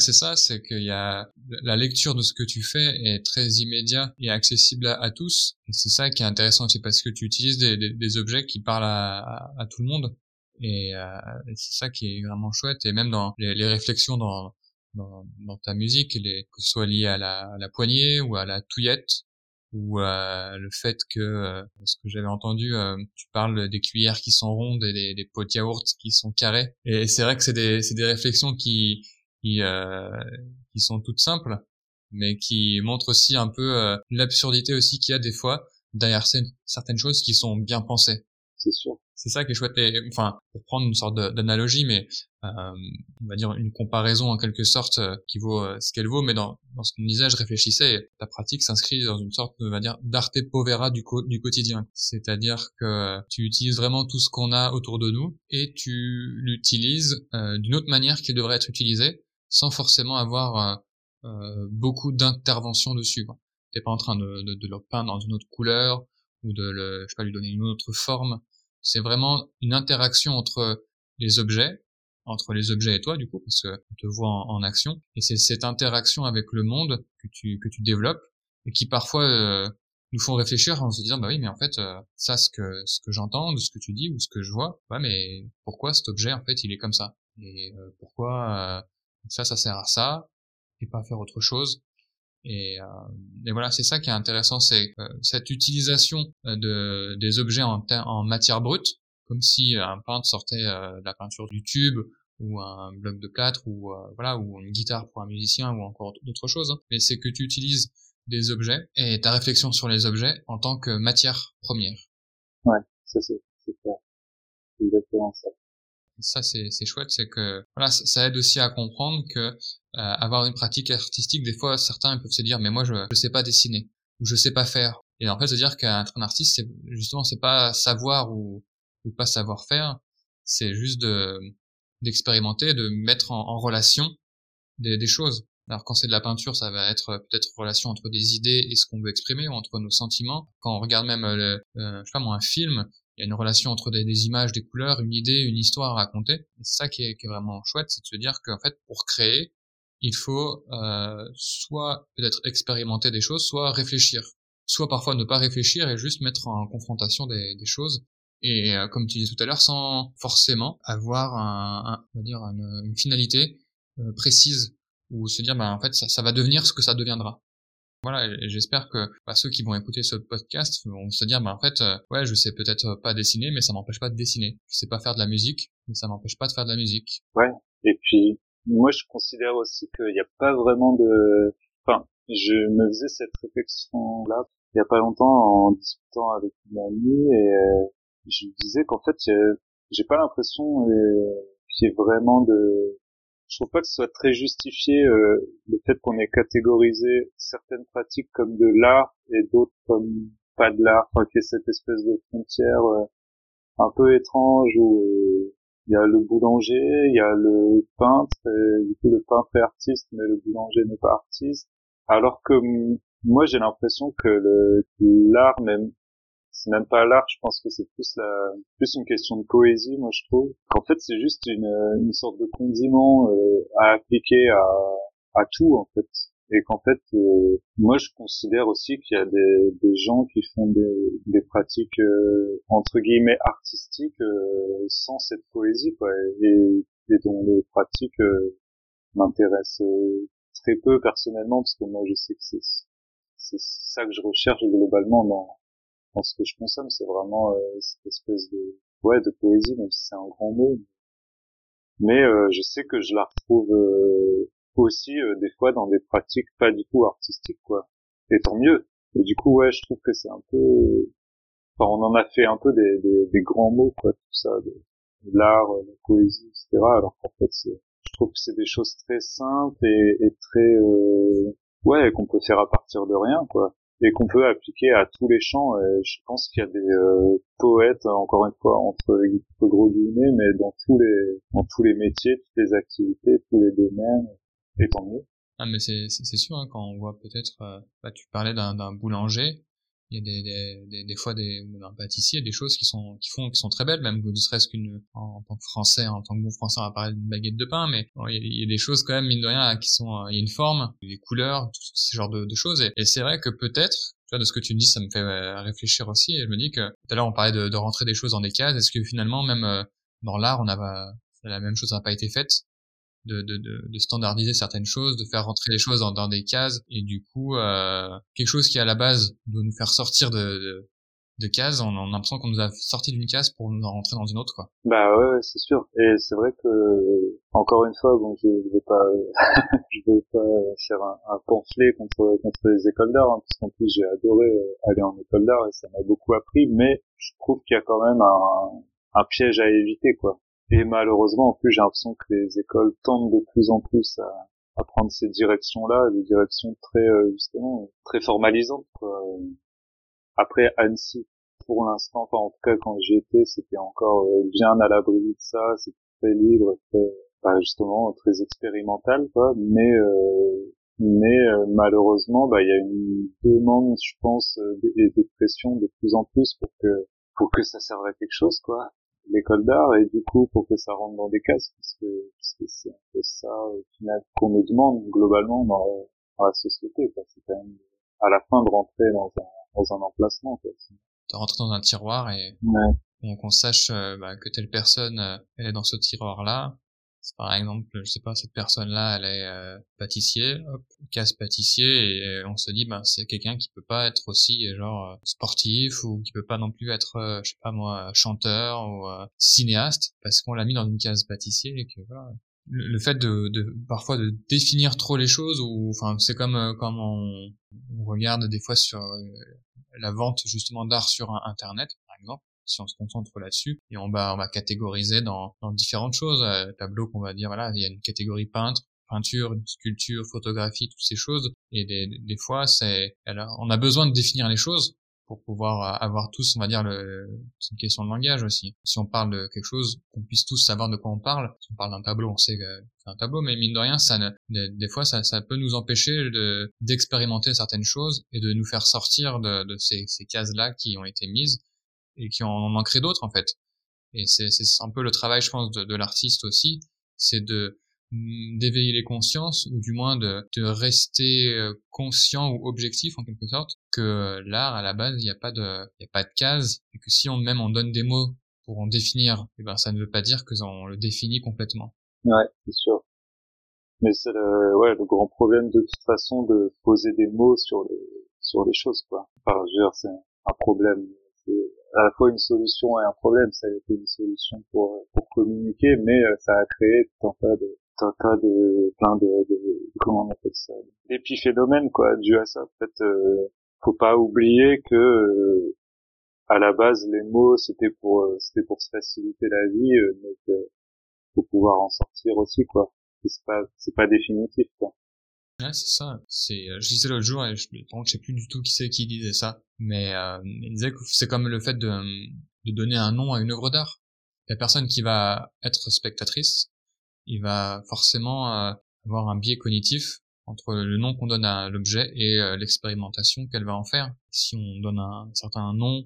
c'est ça, c'est qu'il y a la lecture de ce que tu fais est très immédiat et accessible à, tous. Et c'est ça qui est intéressant, c'est parce que tu utilises des, des, objets qui parlent à, à, tout le monde. Et, euh, c'est ça qui est vraiment chouette. Et même dans les réflexions dans, dans, dans ta musique, les, que ce soit lié à la, à la poignée ou à la touillette ou euh, le fait que euh, ce que j'avais entendu euh, tu parles des cuillères qui sont rondes et des, des pots de yaourt qui sont carrés. Et c'est vrai que c'est des des réflexions qui qui euh, qui sont toutes simples mais qui montrent aussi un peu l'absurdité aussi qu'il y a des fois derrière certaines choses qui sont bien pensées. C'est sûr c'est ça qui est chouette. enfin, pour prendre une sorte d'analogie, mais euh, on va dire une comparaison en quelque sorte euh, qui vaut euh, ce qu'elle vaut. Mais dans, dans ce qu'on disait, je réfléchissais. Et ta pratique s'inscrit dans une sorte, on va dire, d'arte povera du, du quotidien. C'est-à-dire que tu utilises vraiment tout ce qu'on a autour de nous et tu l'utilises d'une autre manière qu'il devrait être utilisé, sans forcément avoir beaucoup d'intervention dessus. T'es pas en train de, de, de le peindre dans une autre couleur ou de le, je sais pas, lui donner une autre forme c'est vraiment une interaction entre les objets, entre les objets et toi du coup, parce tu te vois en, action, et c'est cette interaction avec le monde que tu que tu développes et qui parfois euh, nous font réfléchir en se disant bah oui mais en fait euh, ça ce que ce que j'entends de ce que tu dis ou ce que je vois ouais mais pourquoi cet objet en fait il est comme ça? Et euh, pourquoi ça ça sert à ça? Et pas faire autre chose et, euh, et, voilà, c'est ça qui est intéressant, c'est euh, cette utilisation euh, de, des objets en, en matière brute, comme si un peintre sortait de la peinture du tube ou un bloc de plâtre ou voilà ou une guitare pour un musicien ou encore d'autres choses. Hein. Mais c'est que tu utilises des objets et ta réflexion sur les objets en tant que matière première. Ouais, ça c'est clair. exactement ça ça c'est chouette c'est que voilà ça, aide aussi à comprendre que euh, avoir une pratique artistique des fois certains peuvent se dire mais moi je je sais pas dessiner ou je sais pas faire et en fait se dire qu'être un artiste c'est justement c'est pas savoir ou ou pas savoir faire c'est juste de d'expérimenter de mettre en, en relation des, des choses alors quand c'est de la peinture, ça va être peut-être relation entre des idées et ce qu'on veut exprimer, ou entre nos sentiments. Quand on regarde même, le, euh, je sais pas moi, un film, il y a une relation entre des, images, des couleurs, une idée, une histoire à raconter. c'est ça qui est, qui est, vraiment chouette, c'est de se dire qu'en fait, pour créer, il faut euh, soit peut-être expérimenter des choses, soit réfléchir. Soit parfois ne pas réfléchir et juste mettre en confrontation des, des choses. Et euh, comme tu disais tout à l'heure, sans forcément avoir un, on va dire une, une finalité euh, précise ou se dire bah en fait ça, ça va devenir ce que ça deviendra. Voilà, j'espère que bah, ceux qui vont écouter ce podcast vont se dire, bah, en fait, euh, ouais, je sais peut-être pas dessiner, mais ça m'empêche pas de dessiner. Je sais pas faire de la musique, mais ça m'empêche pas de faire de la musique. Ouais. Et puis, moi, je considère aussi qu'il n'y a pas vraiment de, enfin, je me faisais cette réflexion-là il y a pas longtemps en discutant avec une amie et euh, je disais qu'en fait, j'ai pas l'impression euh, qu'il y ait vraiment de je trouve pas que ce soit très justifié euh, le fait qu'on ait catégorisé certaines pratiques comme de l'art et d'autres comme pas de l'art, enfin qu'il y ait cette espèce de frontière euh, un peu étrange où il y a le boulanger, il y a le peintre, et du coup le peintre est artiste, mais le boulanger n'est pas artiste. Alors que moi j'ai l'impression que l'art même c'est même pas l'art, je pense que c'est plus la, plus une question de poésie, moi je trouve. Qu'en fait c'est juste une, une sorte de condiment euh, à appliquer à, à tout en fait et qu'en fait euh, moi je considère aussi qu'il y a des, des gens qui font des, des pratiques euh, entre guillemets artistiques euh, sans cette poésie quoi et, et dont les pratiques m'intéressent très peu personnellement parce que moi je sais que c'est c'est ça que je recherche globalement dans dans ce que je consomme. C'est vraiment cette espèce de ouais de poésie même si c'est un grand mot. Mais je sais que je la retrouve aussi euh, des fois dans des pratiques pas du tout artistiques quoi. Et tant mieux. Et du coup ouais je trouve que c'est un peu enfin on en a fait un peu des, des, des grands mots quoi tout ça de, l'art euh, la poésie etc alors qu'en fait je trouve que c'est des choses très simples et, et très euh, ouais qu'on peut faire à partir de rien quoi. Et qu'on peut appliquer à tous les champs. Et je pense qu'il y a des euh, poètes, encore une fois, entre, gros guillemets, mais dans tous les dans tous les métiers, toutes les activités, tous les domaines Ah mais c'est sûr hein, quand on voit peut-être euh, tu parlais d'un boulanger il y a des, des, des, fois des d'un pâtissier des choses qui sont qui font qui sont très belles même ne serait-ce qu'une en, tant que français en tant que bon français on va parler d'une baguette de pain mais il, y a, des choses quand même mine de rien qui sont euh, il y a une forme des couleurs tout ce genre de, choses et, c'est vrai que peut-être de ce que tu dis, ça me fait euh, réfléchir aussi. Et je me dis que tout à l'heure, on parlait de, de rentrer des choses dans des cases. Est-ce que finalement, même dans l'art, on a la même chose n'a pas été faite? De, de, de, standardiser certaines choses, de faire rentrer les choses dans, dans des cases, et du coup, euh, quelque chose qui à la base doit nous faire sortir de, de, de cases, on, a l'impression qu'on nous a sorti d'une case pour nous en rentrer dans une autre, quoi. Bah ouais, c'est sûr. Et c'est vrai que, encore une fois, bon, je, je vais pas, je vais pas faire un, un, pamphlet contre contre les écoles d'art, hein, parce qu'en plus j'ai adoré aller en école d'art et ça m'a beaucoup appris, mais je trouve qu'il y a quand même un, un piège à éviter, quoi. Et malheureusement, en plus, j'ai l'impression que les écoles tendent de plus en plus à, à prendre ces directions-là, des directions très euh, justement très formalisantes. Quoi. Après Annecy, pour l'instant, enfin en tout cas quand j'y étais, c'était encore euh, bien à l'abri de ça, c'était très libre, très bah, justement très expérimental, quoi. Mais euh, mais malheureusement, bah il y a une demande, je pense, et des pressions de plus en plus pour que pour que ça serve à quelque chose, quoi l'école d'art et du coup pour que ça rentre dans des cases puisque, c'est un peu ça au final qu'on nous demande globalement dans, la société c'est quand même à la fin de rentrer dans un, dans un emplacement quoi. de rentrer dans un tiroir et qu'on sache euh, bah, que telle personne euh, elle est dans ce tiroir là par exemple, je sais pas, cette personne-là, elle est euh, pâtissier, hop, casse pâtissier, et euh, on se dit, ben c'est quelqu'un qui peut pas être aussi euh, genre sportif ou qui peut pas non plus être, je sais pas moi, chanteur ou cinéaste parce qu'on l'a mis dans une case pâtissier et que voilà. Le, fait de, de, parfois de définir trop les choses ou enfin c'est comme comme on, on, regarde des fois sur la vente justement d'art sur internet par exemple si on se concentre là-dessus et on va on va catégoriser dans, différentes choses euh, tableau qu'on va dire voilà il y a une catégorie peintre peinture sculpture photographie toutes ces choses et des, des fois c'est on a besoin de définir les choses pour pouvoir euh, avoir tous, on va dire, le, c'est une question de langage aussi. Si on parle de quelque chose, qu'on puisse tous savoir de quoi on parle. Si on parle d'un tableau, on sait que c'est un tableau, mais mine de rien, ça des, fois, ça, ça peut nous empêcher de, d'expérimenter certaines choses et de nous faire sortir de, de ces cases-là qui ont été mises et qui en manquerait d'autres en fait. Et c'est un peu le travail, je pense, de, de l'artiste aussi, c'est de mm, d'éveiller les consciences ou du moins de, de rester euh, conscient ou objectif en quelque sorte que l'art à la base il n'y a pas de il y a pas de case et que si on même on donne des mots pour en définir et eh ben ça ne veut pas dire que on le définit complètement. Ouais c'est sûr. Mais c'est le ouais le grand problème de toute façon de poser des mots sur les sur les choses quoi. Enfin je c'est un problème à la fois une solution et un problème. Ça a été une solution pour, pour communiquer, mais euh, ça a créé tout un tas de, un tas de, plein de, de, comment on appelle ça, d'épiphénomènes, quoi, dû à ça. En fait, euh, faut pas oublier que, euh, à la base, les mots, c'était pour, euh, c'était pour se faciliter la vie, mais que faut pouvoir en sortir aussi, quoi. C'est pas, c'est pas définitif, quoi. Ouais, c'est ça. C'est, je disais l'autre jour, et je, je sais plus du tout qui c'est qui disait ça, mais euh, il disait que c'est comme le fait de, de donner un nom à une œuvre d'art. la personne qui va être spectatrice, il va forcément euh, avoir un biais cognitif entre le nom qu'on donne à l'objet et euh, l'expérimentation qu'elle va en faire. Si on donne un certain nom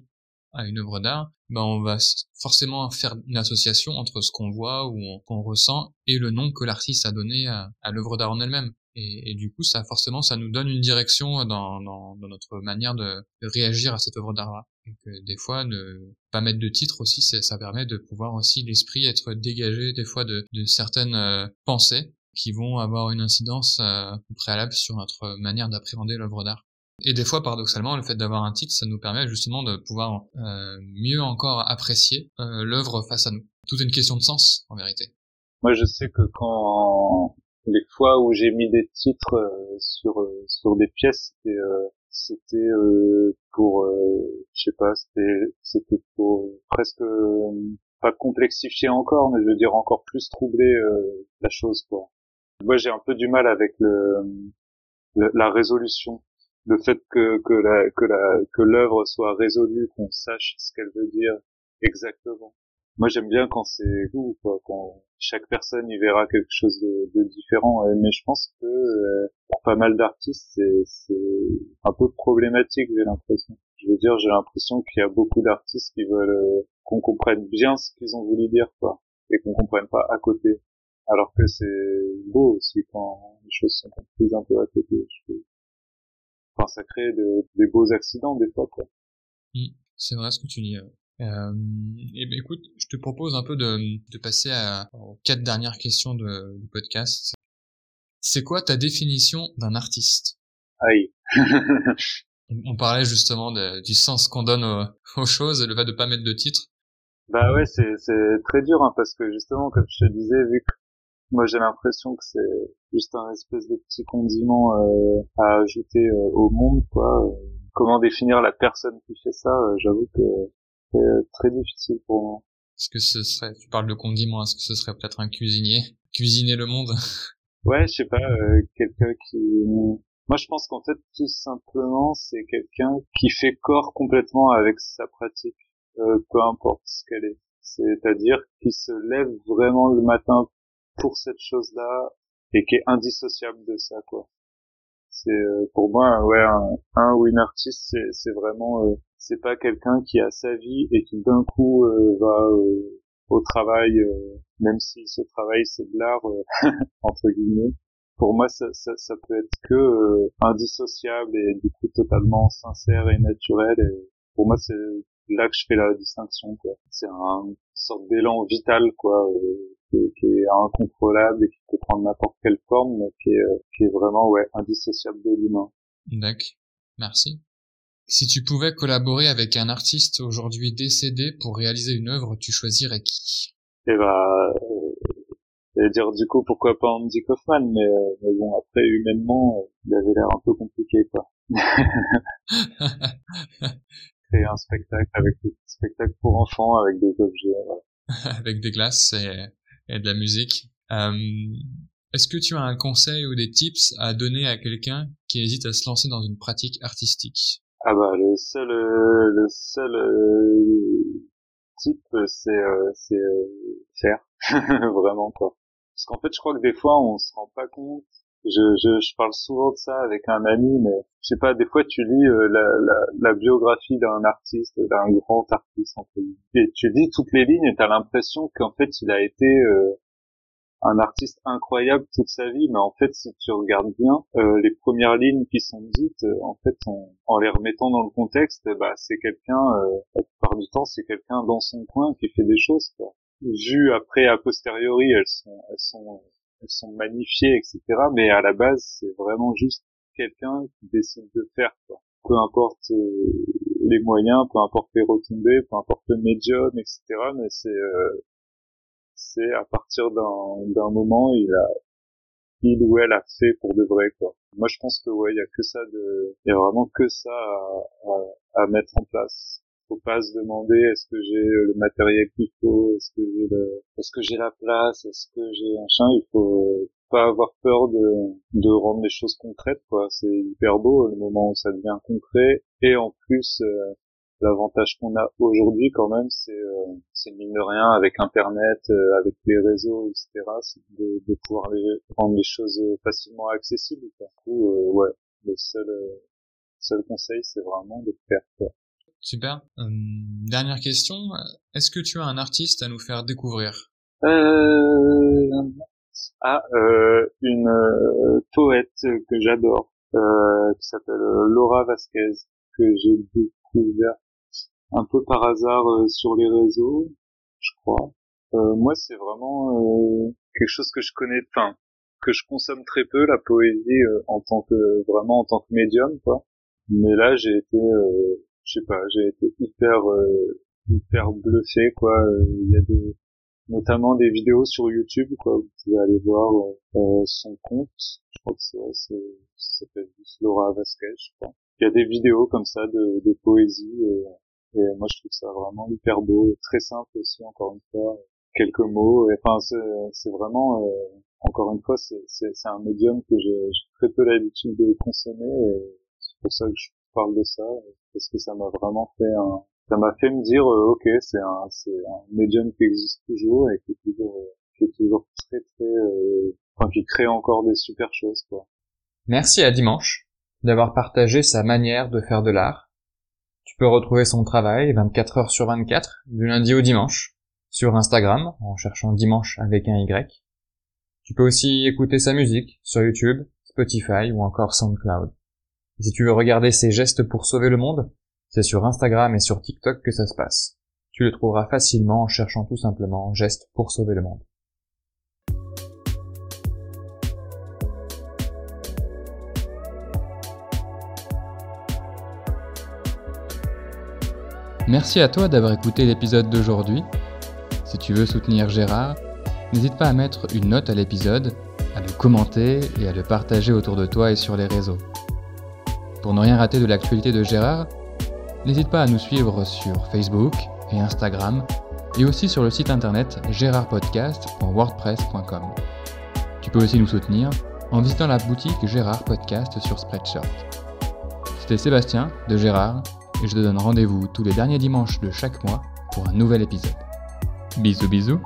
à une œuvre d'art, ben on va forcément faire une association entre ce qu'on voit ou qu'on ressent et le nom que l'artiste a donné à, l'œuvre d'art en elle-même. Et, du coup, ça forcément, ça nous donne une direction dans, notre manière de, réagir à cette œuvre d'art-là. des fois, ne pas mettre de titre aussi, ça permet de pouvoir aussi l'esprit être dégagé des fois de, de certaines euh, pensées qui vont avoir une incidence euh, préalable sur notre manière d'appréhender l'œuvre d'art. Et des fois, paradoxalement, le fait d'avoir un titre, ça nous permet justement de pouvoir euh, mieux encore apprécier euh, l'œuvre face à nous. Tout est une question de sens, en vérité. Moi, je sais que quand les fois où j'ai mis des titres euh, sur euh, sur des pièces, c'était c'était pour, je sais pas, c'était c'était pour presque pas complexifier encore, mais je veux dire encore plus troubler la chose, quoi. Moi, j'ai un peu du mal avec le la résolution le fait que que la que la que l'œuvre soit résolue, qu'on sache ce qu'elle veut dire exactement. Moi, j'aime bien quand c'est vous, quoi, quand chaque personne y verra quelque chose de, de différent. Mais je pense que euh, pour pas mal d'artistes, c'est un peu problématique, j'ai l'impression. Je veux dire, j'ai l'impression qu'il y a beaucoup d'artistes qui veulent euh, qu'on comprenne bien ce qu'ils ont voulu dire, quoi, et qu'on comprenne pas à côté. Alors que c'est beau aussi quand les choses sont comprises un peu à côté. Je enfin ça crée de, des beaux accidents des fois quoi. Mmh, c'est vrai ce que tu dis. Euh, et ben écoute, je te propose un peu de, de passer à, aux quatre dernières questions de, du podcast. C'est quoi ta définition d'un artiste? Aïe. on parlait justement de, du sens qu'on donne aux, choses et le fait de pas mettre de titre. Bah ouais, c'est c'est très dur hein, parce que justement comme je te disais, vu que moi, j'ai l'impression que c'est juste un espèce de petit condiment euh, à ajouter euh, au monde, quoi. Comment définir la personne qui fait ça? Euh, J'avoue que c'est très difficile pour moi. Est-ce que ce serait, tu parles de condiment, est-ce que ce serait peut-être un cuisinier? Cuisiner le monde? Ouais, je sais pas, quelqu'un qui... Moi, je pense qu'en fait, tout simplement, c'est quelqu'un qui fait corps complètement avec sa pratique, peu importe ce qu'elle est. C'est-à-dire qui se lève vraiment le matin pour cette chose-là et qui est indissociable de ça quoi. C'est euh, pour moi ouais un, un ou une artiste c'est c'est vraiment euh, c'est pas quelqu'un qui a sa vie et qui d'un coup euh, va au travail même si ce travail c'est de l'art entre guillemets. Pour moi ça, ça, ça peut être que indissociable et du coup totalement sincère et naturel. Et pour moi c'est là que je fais la distinction quoi. C'est un une sorte d'élan vital quoi qui est, incontrôlable et qui peut prendre n'importe quelle forme, mais qui est, euh, qui est vraiment ouais indissociable de l'humain. D'accord, merci. Si tu pouvais collaborer avec un artiste aujourd'hui décédé pour réaliser une œuvre, tu choisirais qui? Eh ben, euh, dire du coup pourquoi pas Andy Kaufman, mais, euh, mais bon après humainement, euh, il avait l'air un peu compliqué quoi. Créer un spectacle avec des spectacles pour enfants avec des objets. avec des glaces et et de la musique. Euh, Est-ce que tu as un conseil ou des tips à donner à quelqu'un qui hésite à se lancer dans une pratique artistique? Ah bah le seul euh, le seul euh, tip c'est euh, c'est faire vraiment quoi. Parce qu'en fait je crois que des fois on se rend pas compte je, je, je, parle souvent de ça avec un ami, mais je sais pas, des fois tu lis la, la, la, biographie d'un artiste, d'un grand artiste, et tu lis toutes les lignes et t'as l'impression qu'en fait il a été euh, un artiste incroyable toute sa vie, mais en fait si tu regardes bien, euh, les premières lignes qui sont dites, euh, en fait en les remettant dans le contexte, bah c'est quelqu'un, la plupart du temps c'est quelqu'un dans son coin qui fait des choses. Quoi. Vu après a posteriori, elles sont, elles sont elles sont magnifiées, etc. Mais à la base, c'est vraiment juste quelqu'un qui décide de faire. Quoi. Peu importe euh, les moyens, peu importe les retombées, peu importe le médium, etc. Mais c'est euh, c'est à partir d'un d'un moment, il a il ou elle a fait pour de vrai quoi. Moi je pense que ouais, il y a que ça de il y a vraiment que ça à, à, à mettre en place faut pas se demander est-ce que j'ai le matériel qu'il faut, est-ce que j'ai le, est-ce que j'ai la place, est-ce que j'ai un chien. Il faut pas avoir peur de, de rendre les choses concrètes, quoi. C'est hyper beau le moment où ça devient concret. Et en plus, euh, l'avantage qu'on a aujourd'hui quand même, c'est euh, c'est mine de rien avec Internet, euh, avec les réseaux, etc. C'est de, de pouvoir les, rendre les choses facilement accessibles. Du coup, euh, ouais, le seul seul conseil, c'est vraiment de faire. Quoi. Super. dernière question, est-ce que tu as un artiste à nous faire découvrir? Euh... Ah, euh, une poète que j'adore, qui s'appelle Laura Vasquez, que j'ai découvert un peu par hasard euh, sur les réseaux, je crois. Euh, moi, c'est vraiment euh, quelque chose que je connais, enfin que je consomme très peu la poésie en tant que vraiment en tant que médium, quoi. Mais là, j'ai été, je sais pas, j'ai été hyper hyper bluffé, quoi. Il y a des notamment des vidéos sur YouTube, quoi. Vous pouvez aller voir son compte. Je crois que c'est, c'est, ça s'appelle Laura Vasquez, je crois. Il y a des vidéos comme ça de, de poésie. Et moi, je trouve ça vraiment hyper beau, très simple aussi, encore une fois. Quelques mots. enfin, c'est vraiment, euh, encore une fois, c'est un médium que j'ai très peu l'habitude de consommer. C'est pour ça que je parle de ça, parce que ça m'a vraiment fait un, ça m'a fait me dire, euh, ok, c'est un, c'est un médium qui existe toujours et qui est toujours, euh, qui est toujours très très, enfin, qui crée encore des super choses, quoi. Merci à Dimanche d'avoir partagé sa manière de faire de l'art tu peux retrouver son travail 24 heures sur 24, du lundi au dimanche, sur Instagram, en cherchant dimanche avec un Y. Tu peux aussi écouter sa musique sur YouTube, Spotify ou encore SoundCloud. Si tu veux regarder ses gestes pour sauver le monde, c'est sur Instagram et sur TikTok que ça se passe. Tu le trouveras facilement en cherchant tout simplement gestes pour sauver le monde. Merci à toi d'avoir écouté l'épisode d'aujourd'hui. Si tu veux soutenir Gérard, n'hésite pas à mettre une note à l'épisode, à le commenter et à le partager autour de toi et sur les réseaux. Pour ne rien rater de l'actualité de Gérard, n'hésite pas à nous suivre sur Facebook et Instagram et aussi sur le site internet gérardpodcast.wordpress.com. Tu peux aussi nous soutenir en visitant la boutique Gérard Podcast sur Spreadshirt. C'était Sébastien de Gérard et je te donne rendez-vous tous les derniers dimanches de chaque mois pour un nouvel épisode. Bisous bisous